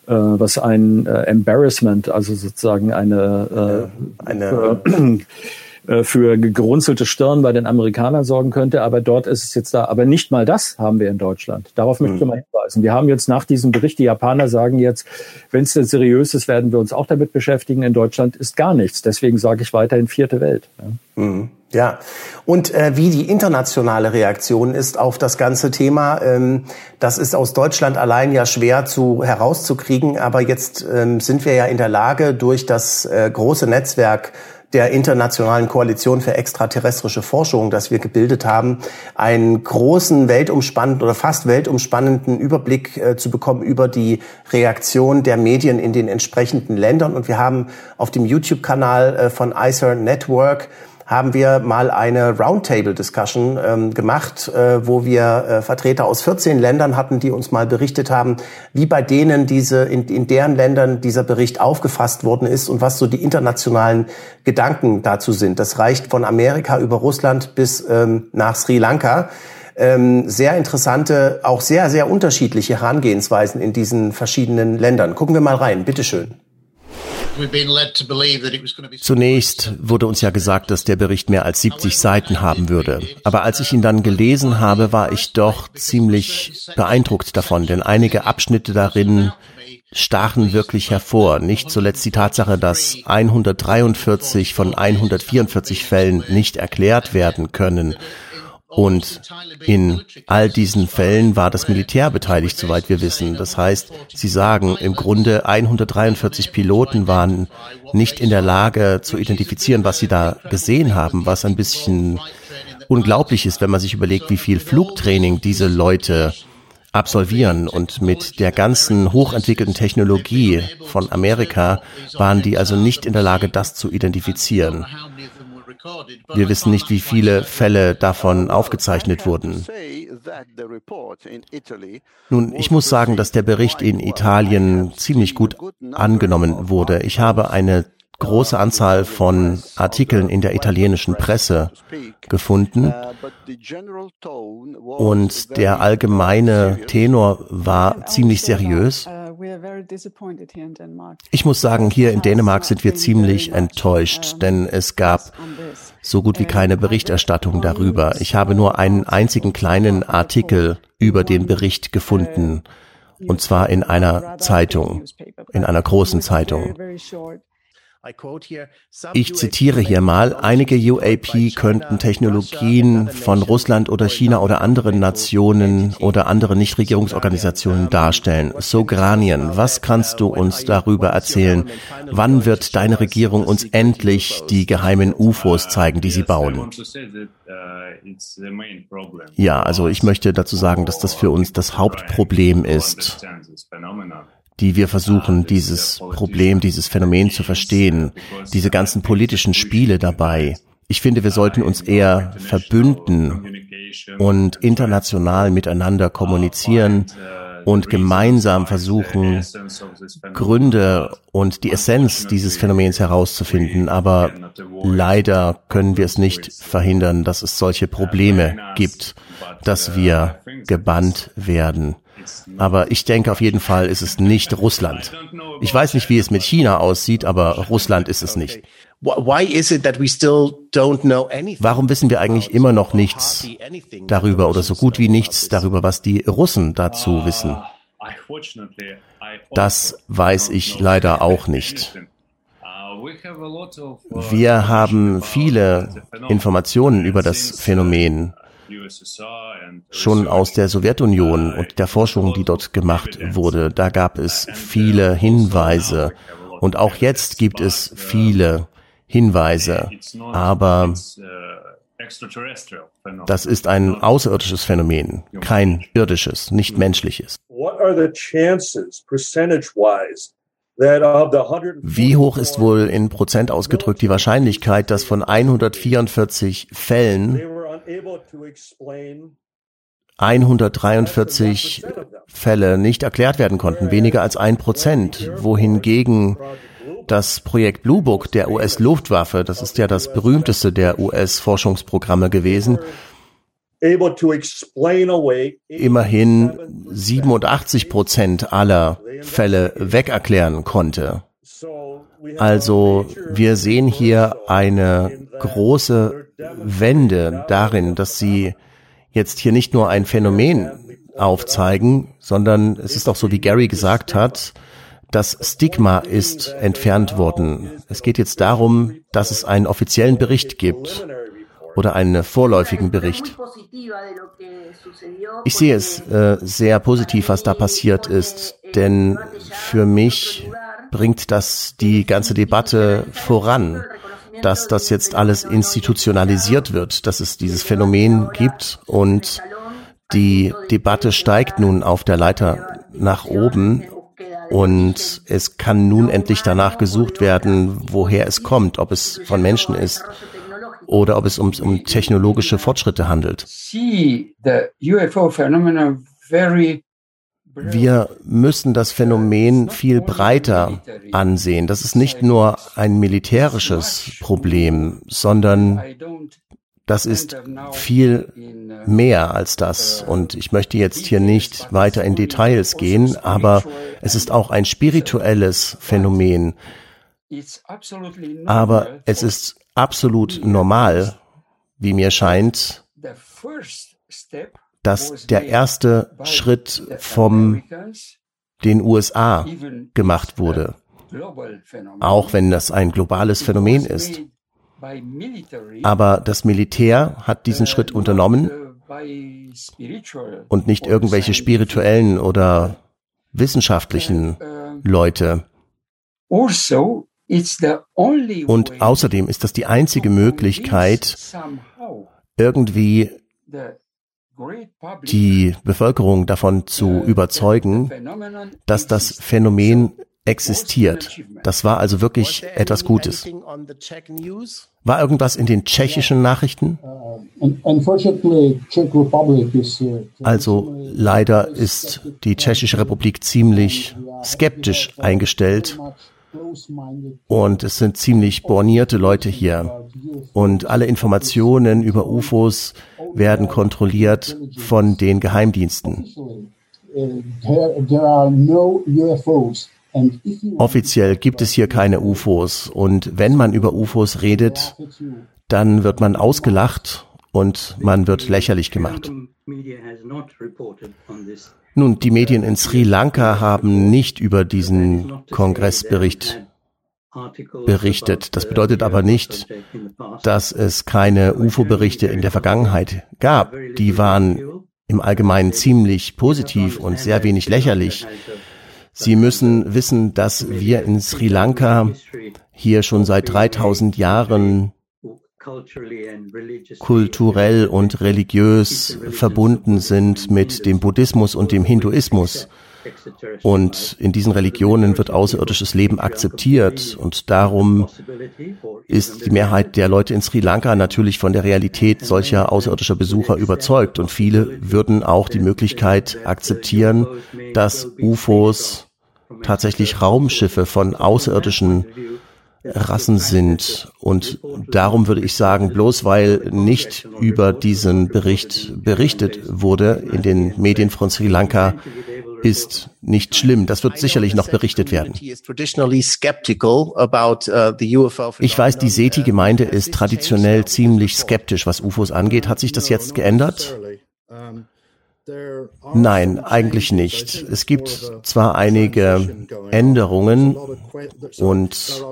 was ein äh, Embarrassment, also sozusagen eine, äh, eine äh, für gerunzelte Stirn bei den Amerikanern sorgen könnte. Aber dort ist es jetzt da. Aber nicht mal das haben wir in Deutschland. Darauf möchte ich mhm. mal hinweisen. Wir haben jetzt nach diesem Bericht, die Japaner sagen jetzt, wenn es denn seriös ist, werden wir uns auch damit beschäftigen. In Deutschland ist gar nichts. Deswegen sage ich weiterhin vierte Welt. Mhm. Ja, und äh, wie die internationale Reaktion ist auf das ganze Thema, ähm, das ist aus Deutschland allein ja schwer zu herauszukriegen, aber jetzt ähm, sind wir ja in der Lage, durch das äh, große Netzwerk der internationalen Koalition für extraterrestrische Forschung, das wir gebildet haben, einen großen weltumspannenden oder fast weltumspannenden Überblick äh, zu bekommen über die Reaktion der Medien in den entsprechenden Ländern. Und wir haben auf dem YouTube-Kanal äh, von ICER Network haben wir mal eine Roundtable-Discussion ähm, gemacht, äh, wo wir äh, Vertreter aus 14 Ländern hatten, die uns mal berichtet haben, wie bei denen diese in, in deren Ländern dieser Bericht aufgefasst worden ist und was so die internationalen Gedanken dazu sind. Das reicht von Amerika über Russland bis ähm, nach Sri Lanka. Ähm, sehr interessante, auch sehr, sehr unterschiedliche Herangehensweisen in diesen verschiedenen Ländern. Gucken wir mal rein, bitteschön. Zunächst wurde uns ja gesagt, dass der Bericht mehr als 70 Seiten haben würde. Aber als ich ihn dann gelesen habe, war ich doch ziemlich beeindruckt davon, denn einige Abschnitte darin stachen wirklich hervor. Nicht zuletzt die Tatsache, dass 143 von 144 Fällen nicht erklärt werden können und in all diesen Fällen war das Militär beteiligt, soweit wir wissen. Das heißt, Sie sagen, im Grunde 143 Piloten waren nicht in der Lage zu identifizieren, was sie da gesehen haben, was ein bisschen unglaublich ist, wenn man sich überlegt, wie viel Flugtraining diese Leute absolvieren. Und mit der ganzen hochentwickelten Technologie von Amerika waren die also nicht in der Lage, das zu identifizieren. Wir wissen nicht, wie viele Fälle davon aufgezeichnet wurden. Nun, ich muss sagen, dass der Bericht in Italien ziemlich gut angenommen wurde. Ich habe eine große Anzahl von Artikeln in der italienischen Presse gefunden und der allgemeine Tenor war ziemlich seriös. Ich muss sagen, hier in Dänemark sind wir ziemlich enttäuscht, denn es gab so gut wie keine Berichterstattung darüber. Ich habe nur einen einzigen kleinen Artikel über den Bericht gefunden, und zwar in einer Zeitung, in einer großen Zeitung. Ich zitiere hier mal, einige UAP könnten Technologien von Russland oder China oder anderen Nationen oder anderen Nichtregierungsorganisationen darstellen. Sogranien, was kannst du uns darüber erzählen? Wann wird deine Regierung uns endlich die geheimen UFOs zeigen, die sie bauen? Ja, also ich möchte dazu sagen, dass das für uns das Hauptproblem ist die wir versuchen, dieses Problem, dieses Phänomen zu verstehen, diese ganzen politischen Spiele dabei. Ich finde, wir sollten uns eher verbünden und international miteinander kommunizieren und gemeinsam versuchen, Gründe und die Essenz dieses Phänomens herauszufinden. Aber leider können wir es nicht verhindern, dass es solche Probleme gibt, dass wir gebannt werden. Aber ich denke auf jeden Fall ist es nicht Russland. Ich weiß nicht, wie es mit China aussieht, aber Russland ist es nicht. Warum wissen wir eigentlich immer noch nichts darüber oder so gut wie nichts darüber, was die Russen dazu wissen? Das weiß ich leider auch nicht. Wir haben viele Informationen über das Phänomen schon aus der Sowjetunion und der Forschung, die dort gemacht wurde. Da gab es viele Hinweise. Und auch jetzt gibt es viele Hinweise. Aber das ist ein außerirdisches Phänomen, kein irdisches, nicht menschliches. Wie hoch ist wohl in Prozent ausgedrückt die Wahrscheinlichkeit, dass von 144 Fällen 143 Fälle nicht erklärt werden konnten, weniger als ein Prozent, wohingegen das Projekt Blue Book der US-Luftwaffe, das ist ja das berühmteste der US-Forschungsprogramme gewesen, immerhin 87 Prozent aller Fälle wegerklären konnte. Also wir sehen hier eine große Wende darin, dass sie jetzt hier nicht nur ein Phänomen aufzeigen, sondern es ist auch so, wie Gary gesagt hat, das Stigma ist entfernt worden. Es geht jetzt darum, dass es einen offiziellen Bericht gibt oder einen vorläufigen Bericht. Ich sehe es äh, sehr positiv, was da passiert ist, denn für mich bringt das die ganze Debatte voran, dass das jetzt alles institutionalisiert wird, dass es dieses Phänomen gibt und die Debatte steigt nun auf der Leiter nach oben und es kann nun endlich danach gesucht werden, woher es kommt, ob es von Menschen ist oder ob es um, um technologische Fortschritte handelt. Wir müssen das Phänomen viel breiter ansehen. Das ist nicht nur ein militärisches Problem, sondern das ist viel mehr als das. Und ich möchte jetzt hier nicht weiter in Details gehen, aber es ist auch ein spirituelles Phänomen. Aber es ist absolut normal, wie mir scheint, dass der erste Schritt vom den USA gemacht wurde, auch wenn das ein globales Phänomen ist. Aber das Militär hat diesen Schritt unternommen und nicht irgendwelche spirituellen oder wissenschaftlichen Leute. Und außerdem ist das die einzige Möglichkeit, irgendwie die Bevölkerung davon zu überzeugen, dass das Phänomen existiert. Das war also wirklich etwas Gutes. War irgendwas in den tschechischen Nachrichten? Also leider ist die Tschechische Republik ziemlich skeptisch eingestellt und es sind ziemlich bornierte Leute hier. Und alle Informationen über UFOs werden kontrolliert von den Geheimdiensten. Offiziell gibt es hier keine UFOs und wenn man über UFOs redet, dann wird man ausgelacht und man wird lächerlich gemacht. Nun, die Medien in Sri Lanka haben nicht über diesen Kongressbericht berichtet. Das bedeutet aber nicht, dass es keine UFO-Berichte in der Vergangenheit gab. Die waren im Allgemeinen ziemlich positiv und sehr wenig lächerlich. Sie müssen wissen, dass wir in Sri Lanka hier schon seit 3000 Jahren kulturell und religiös verbunden sind mit dem Buddhismus und dem Hinduismus. Und in diesen Religionen wird außerirdisches Leben akzeptiert. Und darum ist die Mehrheit der Leute in Sri Lanka natürlich von der Realität solcher außerirdischer Besucher überzeugt. Und viele würden auch die Möglichkeit akzeptieren, dass UFOs tatsächlich Raumschiffe von außerirdischen Rassen sind. Und darum würde ich sagen, bloß weil nicht über diesen Bericht berichtet wurde in den Medien von Sri Lanka, ist nicht schlimm. Das wird sicherlich noch berichtet werden. Uh, ich weiß, die SETI-Gemeinde ist traditionell ziemlich skeptisch, was UFOs angeht. Hat sich das jetzt geändert? Nein, eigentlich nicht. Es gibt zwar einige Änderungen und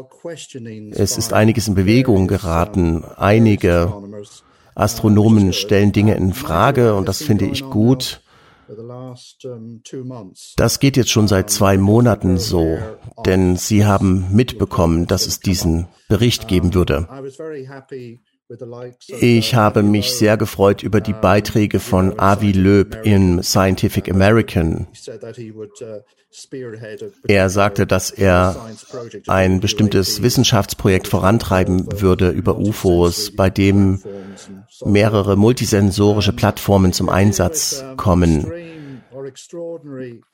es ist einiges in Bewegung geraten. Einige Astronomen stellen Dinge in Frage und das finde ich gut. Das geht jetzt schon seit zwei Monaten so, denn Sie haben mitbekommen, dass es diesen Bericht geben würde. Ich habe mich sehr gefreut über die Beiträge von Avi Loeb im Scientific American. Er sagte, dass er ein bestimmtes Wissenschaftsprojekt vorantreiben würde über UFOs, bei dem mehrere multisensorische Plattformen zum Einsatz kommen.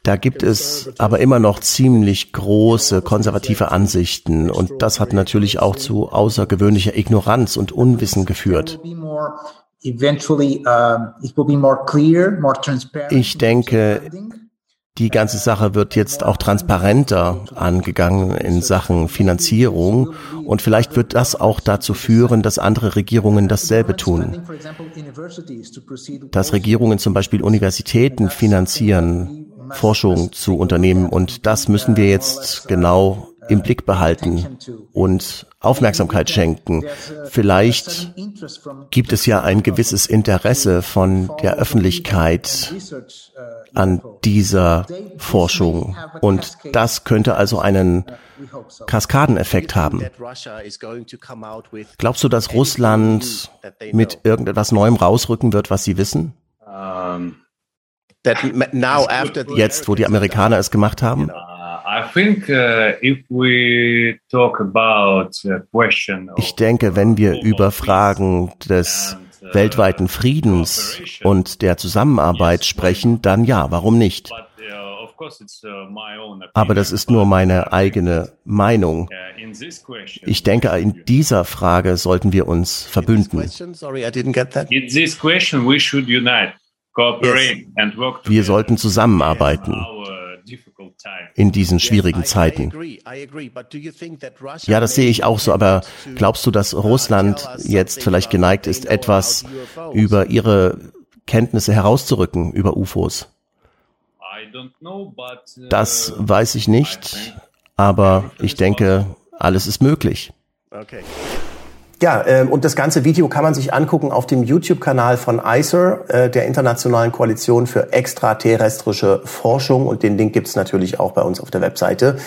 Da gibt es aber immer noch ziemlich große konservative Ansichten. Und das hat natürlich auch zu außergewöhnlicher Ignoranz und Unwissen geführt. Ich denke, die ganze Sache wird jetzt auch transparenter angegangen in Sachen Finanzierung und vielleicht wird das auch dazu führen, dass andere Regierungen dasselbe tun. Dass Regierungen zum Beispiel Universitäten finanzieren, Forschung zu unternehmen und das müssen wir jetzt genau im Blick behalten und Aufmerksamkeit schenken. Vielleicht gibt es ja ein gewisses Interesse von der Öffentlichkeit an dieser Forschung und das könnte also einen Kaskadeneffekt haben. Glaubst du, dass Russland mit irgendetwas Neuem rausrücken wird, was sie wissen? Jetzt, wo die Amerikaner es gemacht haben? Ich denke, wenn wir über Fragen des uh, weltweiten Friedens und der Zusammenarbeit sprechen, dann ja, warum nicht? Uh, uh, Aber das ist nur meine eigene Meinung. Ich denke, in dieser Frage sollten wir uns verbünden. Wir sollten zusammenarbeiten in diesen schwierigen Zeiten. Ja, das sehe ich auch so, aber glaubst du, dass Russland jetzt vielleicht geneigt ist, etwas über ihre Kenntnisse herauszurücken über UFOs? Das weiß ich nicht, aber ich denke, alles ist möglich. Okay. Ja, äh, und das ganze Video kann man sich angucken auf dem YouTube-Kanal von ICER, äh, der Internationalen Koalition für extraterrestrische Forschung. Und den Link gibt's natürlich auch bei uns auf der Webseite.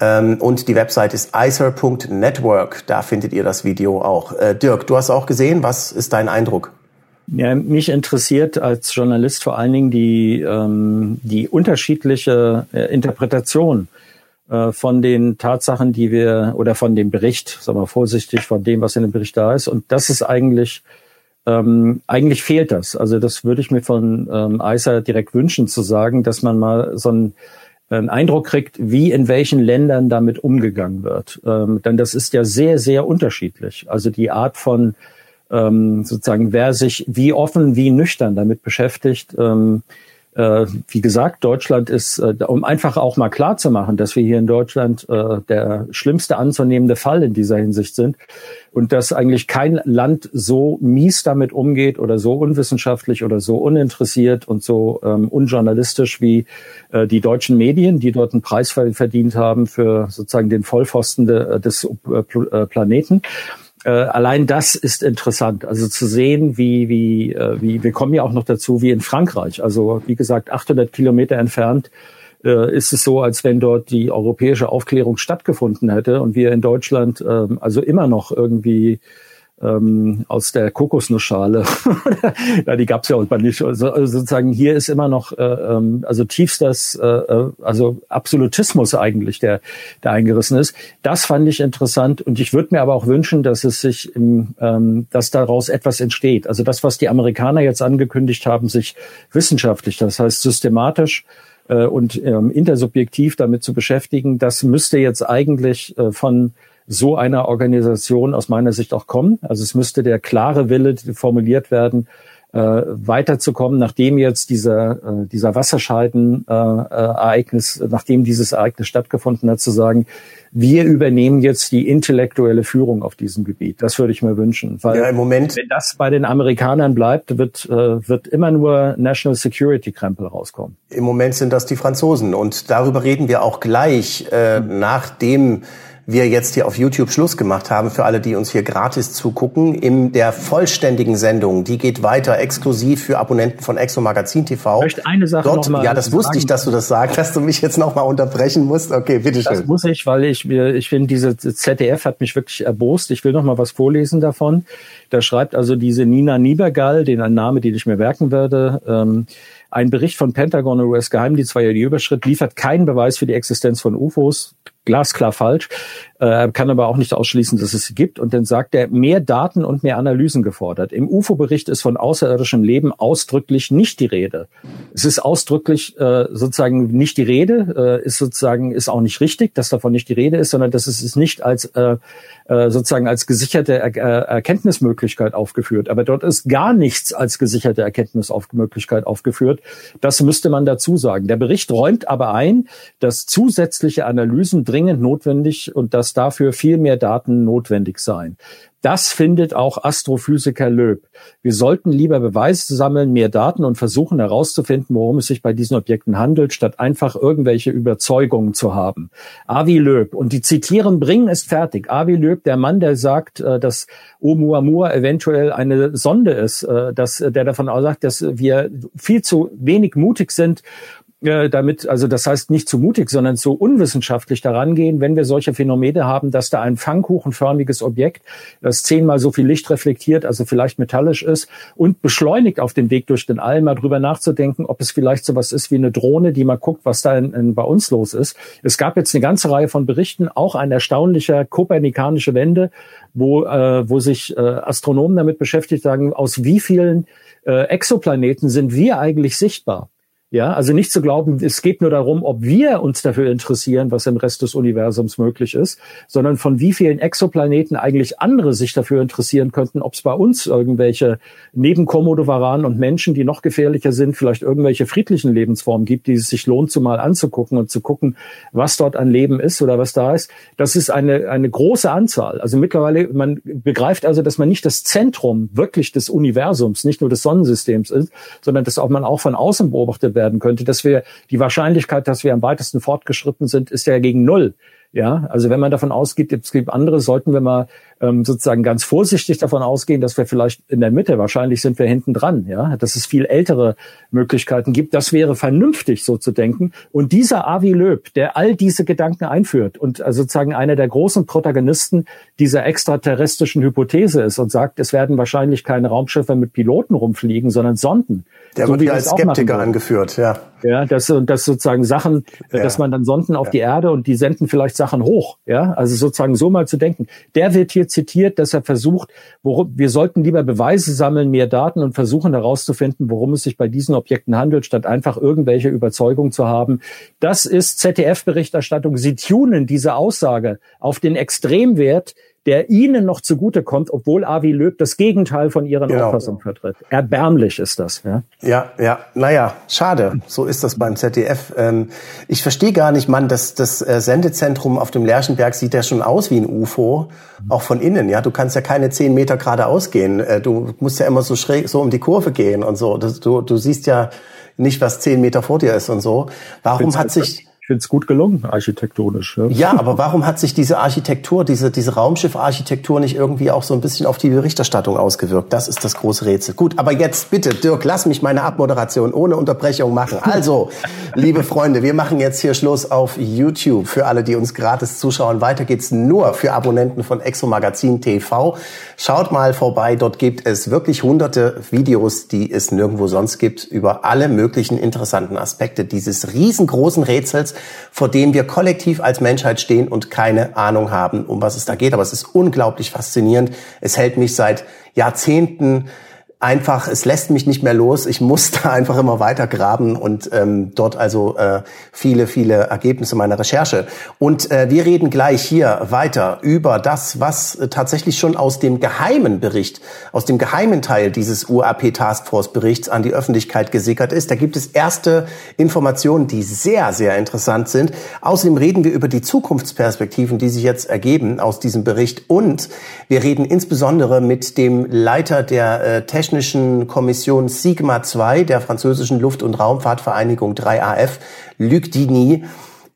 Ähm, und die Website ist icer.network. Da findet ihr das Video auch. Äh, Dirk, du hast auch gesehen. Was ist dein Eindruck? Ja, mich interessiert als Journalist vor allen Dingen die, ähm, die unterschiedliche äh, Interpretation von den Tatsachen, die wir, oder von dem Bericht, sagen wir vorsichtig, von dem, was in dem Bericht da ist. Und das ist eigentlich, ähm, eigentlich fehlt das. Also das würde ich mir von ähm, ICER direkt wünschen, zu sagen, dass man mal so einen, einen Eindruck kriegt, wie in welchen Ländern damit umgegangen wird. Ähm, denn das ist ja sehr, sehr unterschiedlich. Also die Art von ähm, sozusagen, wer sich wie offen, wie nüchtern damit beschäftigt, ähm, äh, wie gesagt, Deutschland ist, äh, um einfach auch mal klar zu machen, dass wir hier in Deutschland äh, der schlimmste anzunehmende Fall in dieser Hinsicht sind und dass eigentlich kein Land so mies damit umgeht oder so unwissenschaftlich oder so uninteressiert und so ähm, unjournalistisch wie äh, die deutschen Medien, die dort einen Preis verdient haben für sozusagen den Vollpfosten de, äh, des äh, Planeten äh, allein das ist interessant. Also zu sehen, wie, wie, äh, wie, wir kommen ja auch noch dazu, wie in Frankreich. Also wie gesagt, 800 Kilometer entfernt äh, ist es so, als wenn dort die europäische Aufklärung stattgefunden hätte und wir in Deutschland äh, also immer noch irgendwie ähm, aus der Kokosnussschale. ja, die gab's ja auch nicht. Also, also sozusagen hier ist immer noch äh, ähm, also tiefstes, äh, äh, also Absolutismus eigentlich, der, der eingerissen ist. Das fand ich interessant und ich würde mir aber auch wünschen, dass es sich, im, ähm, dass daraus etwas entsteht. Also das, was die Amerikaner jetzt angekündigt haben, sich wissenschaftlich, das heißt systematisch äh, und ähm, intersubjektiv damit zu beschäftigen, das müsste jetzt eigentlich äh, von so einer Organisation aus meiner Sicht auch kommen. Also es müsste der klare Wille formuliert werden, äh, weiterzukommen, nachdem jetzt dieser, äh, dieser Wasserscheiden-Ereignis, äh, nachdem dieses Ereignis stattgefunden hat, zu sagen, wir übernehmen jetzt die intellektuelle Führung auf diesem Gebiet. Das würde ich mir wünschen. Weil ja, im Moment, wenn das bei den Amerikanern bleibt, wird, äh, wird immer nur National Security Krempel rauskommen. Im Moment sind das die Franzosen und darüber reden wir auch gleich, äh, mhm. nachdem wir jetzt hier auf YouTube Schluss gemacht haben, für alle, die uns hier gratis zugucken, in der vollständigen Sendung, die geht weiter exklusiv für Abonnenten von Exo Magazin TV. Ich möchte eine Sache Dort, noch mal Ja, das wusste sagen. ich, dass du das sagst, dass du mich jetzt noch mal unterbrechen musst. Okay, bitteschön. Das muss ich, weil ich mir, ich finde, diese ZDF hat mich wirklich erbost. Ich will noch mal was vorlesen davon. Da schreibt also diese Nina Niebergall, den ein Name, den ich mir merken werde, ähm, ein Bericht von Pentagon und US-Geheimdienst war ja die Überschritt, liefert keinen Beweis für die Existenz von UFOs. Glasklar falsch. Äh, kann aber auch nicht ausschließen, dass es sie gibt. Und dann sagt er, mehr Daten und mehr Analysen gefordert. Im UFO-Bericht ist von außerirdischem Leben ausdrücklich nicht die Rede. Es ist ausdrücklich äh, sozusagen nicht die Rede, äh, ist sozusagen ist auch nicht richtig, dass davon nicht die Rede ist, sondern dass es nicht als äh, äh, sozusagen als gesicherte er äh, Erkenntnismöglichkeit aufgeführt. Aber dort ist gar nichts als gesicherte Erkenntnismöglichkeit aufgeführt. Das müsste man dazu sagen. Der Bericht räumt aber ein, dass zusätzliche Analysen dringend notwendig und dass dafür viel mehr Daten notwendig seien. Das findet auch Astrophysiker Löb. Wir sollten lieber Beweise sammeln, mehr Daten und versuchen herauszufinden, worum es sich bei diesen Objekten handelt, statt einfach irgendwelche Überzeugungen zu haben. Avi Löb. Und die zitieren bringen ist fertig. Avi Löb, der Mann, der sagt, äh, dass Oumuamua eventuell eine Sonde ist, äh, dass der davon aussagt, dass wir viel zu wenig mutig sind, äh, damit, also das heißt nicht zu mutig, sondern zu unwissenschaftlich daran gehen, wenn wir solche Phänomene haben, dass da ein pfannkuchenförmiges Objekt, das zehnmal so viel Licht reflektiert, also vielleicht metallisch ist und beschleunigt auf dem Weg durch den All, mal drüber nachzudenken, ob es vielleicht sowas ist wie eine Drohne, die mal guckt, was da in, in, bei uns los ist. Es gab jetzt eine ganze Reihe von Berichten, auch ein erstaunlicher kopernikanische Wende, wo, äh, wo sich äh, Astronomen damit beschäftigt sagen, aus wie vielen äh, Exoplaneten sind wir eigentlich sichtbar? Ja, also nicht zu glauben, es geht nur darum, ob wir uns dafür interessieren, was im Rest des Universums möglich ist, sondern von wie vielen Exoplaneten eigentlich andere sich dafür interessieren könnten, ob es bei uns irgendwelche neben Komodovaranen und Menschen, die noch gefährlicher sind, vielleicht irgendwelche friedlichen Lebensformen gibt, die es sich lohnt, zumal anzugucken und zu gucken, was dort an Leben ist oder was da ist. Das ist eine, eine große Anzahl. Also mittlerweile, man begreift also, dass man nicht das Zentrum wirklich des Universums, nicht nur des Sonnensystems ist, sondern dass auch man auch von außen beobachtet werden könnte, dass wir die Wahrscheinlichkeit, dass wir am weitesten fortgeschritten sind, ist ja gegen null. Ja, also wenn man davon ausgeht, es gibt andere, sollten wir mal ähm, sozusagen ganz vorsichtig davon ausgehen, dass wir vielleicht in der Mitte, wahrscheinlich sind wir hinten dran, ja, dass es viel ältere Möglichkeiten gibt. Das wäre vernünftig, so zu denken. Und dieser Avi Löb, der all diese Gedanken einführt und also sozusagen einer der großen Protagonisten dieser extraterrestrischen Hypothese ist und sagt, es werden wahrscheinlich keine Raumschiffe mit Piloten rumfliegen, sondern Sonden. Der so wird wie ja als Skeptiker angeführt, ja. Ja, das und das sozusagen Sachen, äh, Ja. dass man dann Sonden auf die Erde und die senden vielleicht Sachen hoch. Ja, also sozusagen so mal zu denken. Der wird hier zitiert, dass er versucht, worum, wir sollten lieber Beweise sammeln, mehr Daten und versuchen herauszufinden, worum es sich bei diesen Objekten handelt, statt einfach irgendwelche Überzeugungen zu haben. Das ist ZDF-Berichterstattung. Sie tunen diese Aussage auf den Extremwert, der Ihnen noch zugutekommt, obwohl Avi Löb das Gegenteil von Ihren Genau. Auffassungen vertritt. Erbärmlich ist das. Ja. Ja, ja, naja, schade. So ist das beim ZDF. Ähm, ich verstehe gar nicht, Mann, das, das äh, Sendezentrum auf dem Lerchenberg sieht ja schon aus wie ein UFO, auch von innen. Ja, du kannst ja keine zehn Meter geradeaus gehen. Äh, du musst ja immer so schräg, so um die Kurve gehen und so. Das, du, du siehst ja nicht, was zehn Meter vor dir ist und so. Warum hat sich Ich finde es gut gelungen, architektonisch. Ja. ja, aber warum hat sich diese Architektur, diese, diese Raumschiffarchitektur nicht irgendwie auch so ein bisschen auf die Berichterstattung ausgewirkt? Das ist das große Rätsel. Gut, aber jetzt bitte, Dirk, lass mich meine Abmoderation ohne Unterbrechung machen. Also, liebe Freunde, wir machen jetzt hier Schluss auf YouTube. Für alle, die uns gratis zuschauen, weiter geht's nur für Abonnenten von Exo Magazin TV. Schaut mal vorbei, dort gibt es wirklich hunderte Videos, die es nirgendwo sonst gibt, über alle möglichen interessanten Aspekte dieses riesengroßen Rätsels, vor dem wir kollektiv als Menschheit stehen und keine Ahnung haben, um was es da geht. Aber es ist unglaublich faszinierend. Es hält mich seit Jahrzehnten einfach, es lässt mich nicht mehr los. Ich muss da einfach immer weiter graben und ähm, dort also äh, viele, viele Ergebnisse meiner Recherche. Und äh, wir reden gleich hier weiter über das, was äh, tatsächlich schon aus dem geheimen Bericht, aus dem geheimen Teil dieses UAP Taskforce Berichts an die Öffentlichkeit gesickert ist. Da gibt es erste Informationen, die sehr, sehr interessant sind. Außerdem reden wir über die Zukunftsperspektiven, die sich jetzt ergeben aus diesem Bericht. Und wir reden insbesondere mit dem Leiter der äh, Technischen Kommission Sigma 2 der französischen Luft- und Raumfahrtvereinigung 3AF, Luc Dini,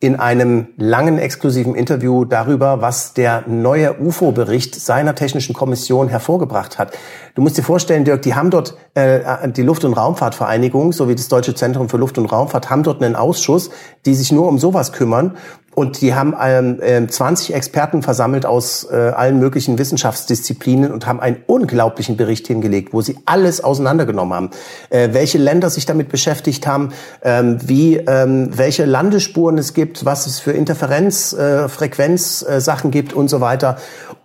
in einem langen exklusiven Interview darüber, was der neue UFO-Bericht seiner technischen Kommission hervorgebracht hat. Du musst dir vorstellen, Dirk, die haben dort äh, die Luft- und Raumfahrtvereinigung sowie das Deutsche Zentrum für Luft- und Raumfahrt haben dort einen Ausschuss, die sich nur um sowas kümmern und die haben ähm, 20 ähm, Experten versammelt aus äh, allen möglichen Wissenschaftsdisziplinen und haben einen unglaublichen Bericht hingelegt, wo sie alles auseinandergenommen haben. Äh, welche Länder sich damit beschäftigt haben, ähm, wie ähm, welche Landespuren es gibt, was es für Interferenz, äh, äh, gibt und so weiter.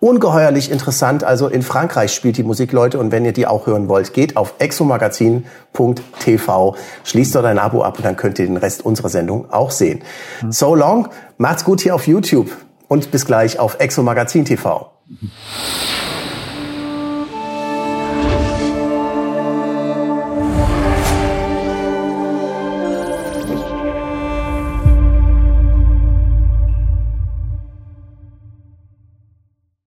Ungeheuerlich interessant. Also in Frankreich spielt die Musik, Leute. Und wenn ihr die auch hören wollt, geht auf exomagazin.tv, schließt dort ein Abo ab und dann könnt ihr den Rest unserer Sendung auch sehen. So long. Macht's gut hier auf YouTube und bis gleich auf Exo Magazin TV.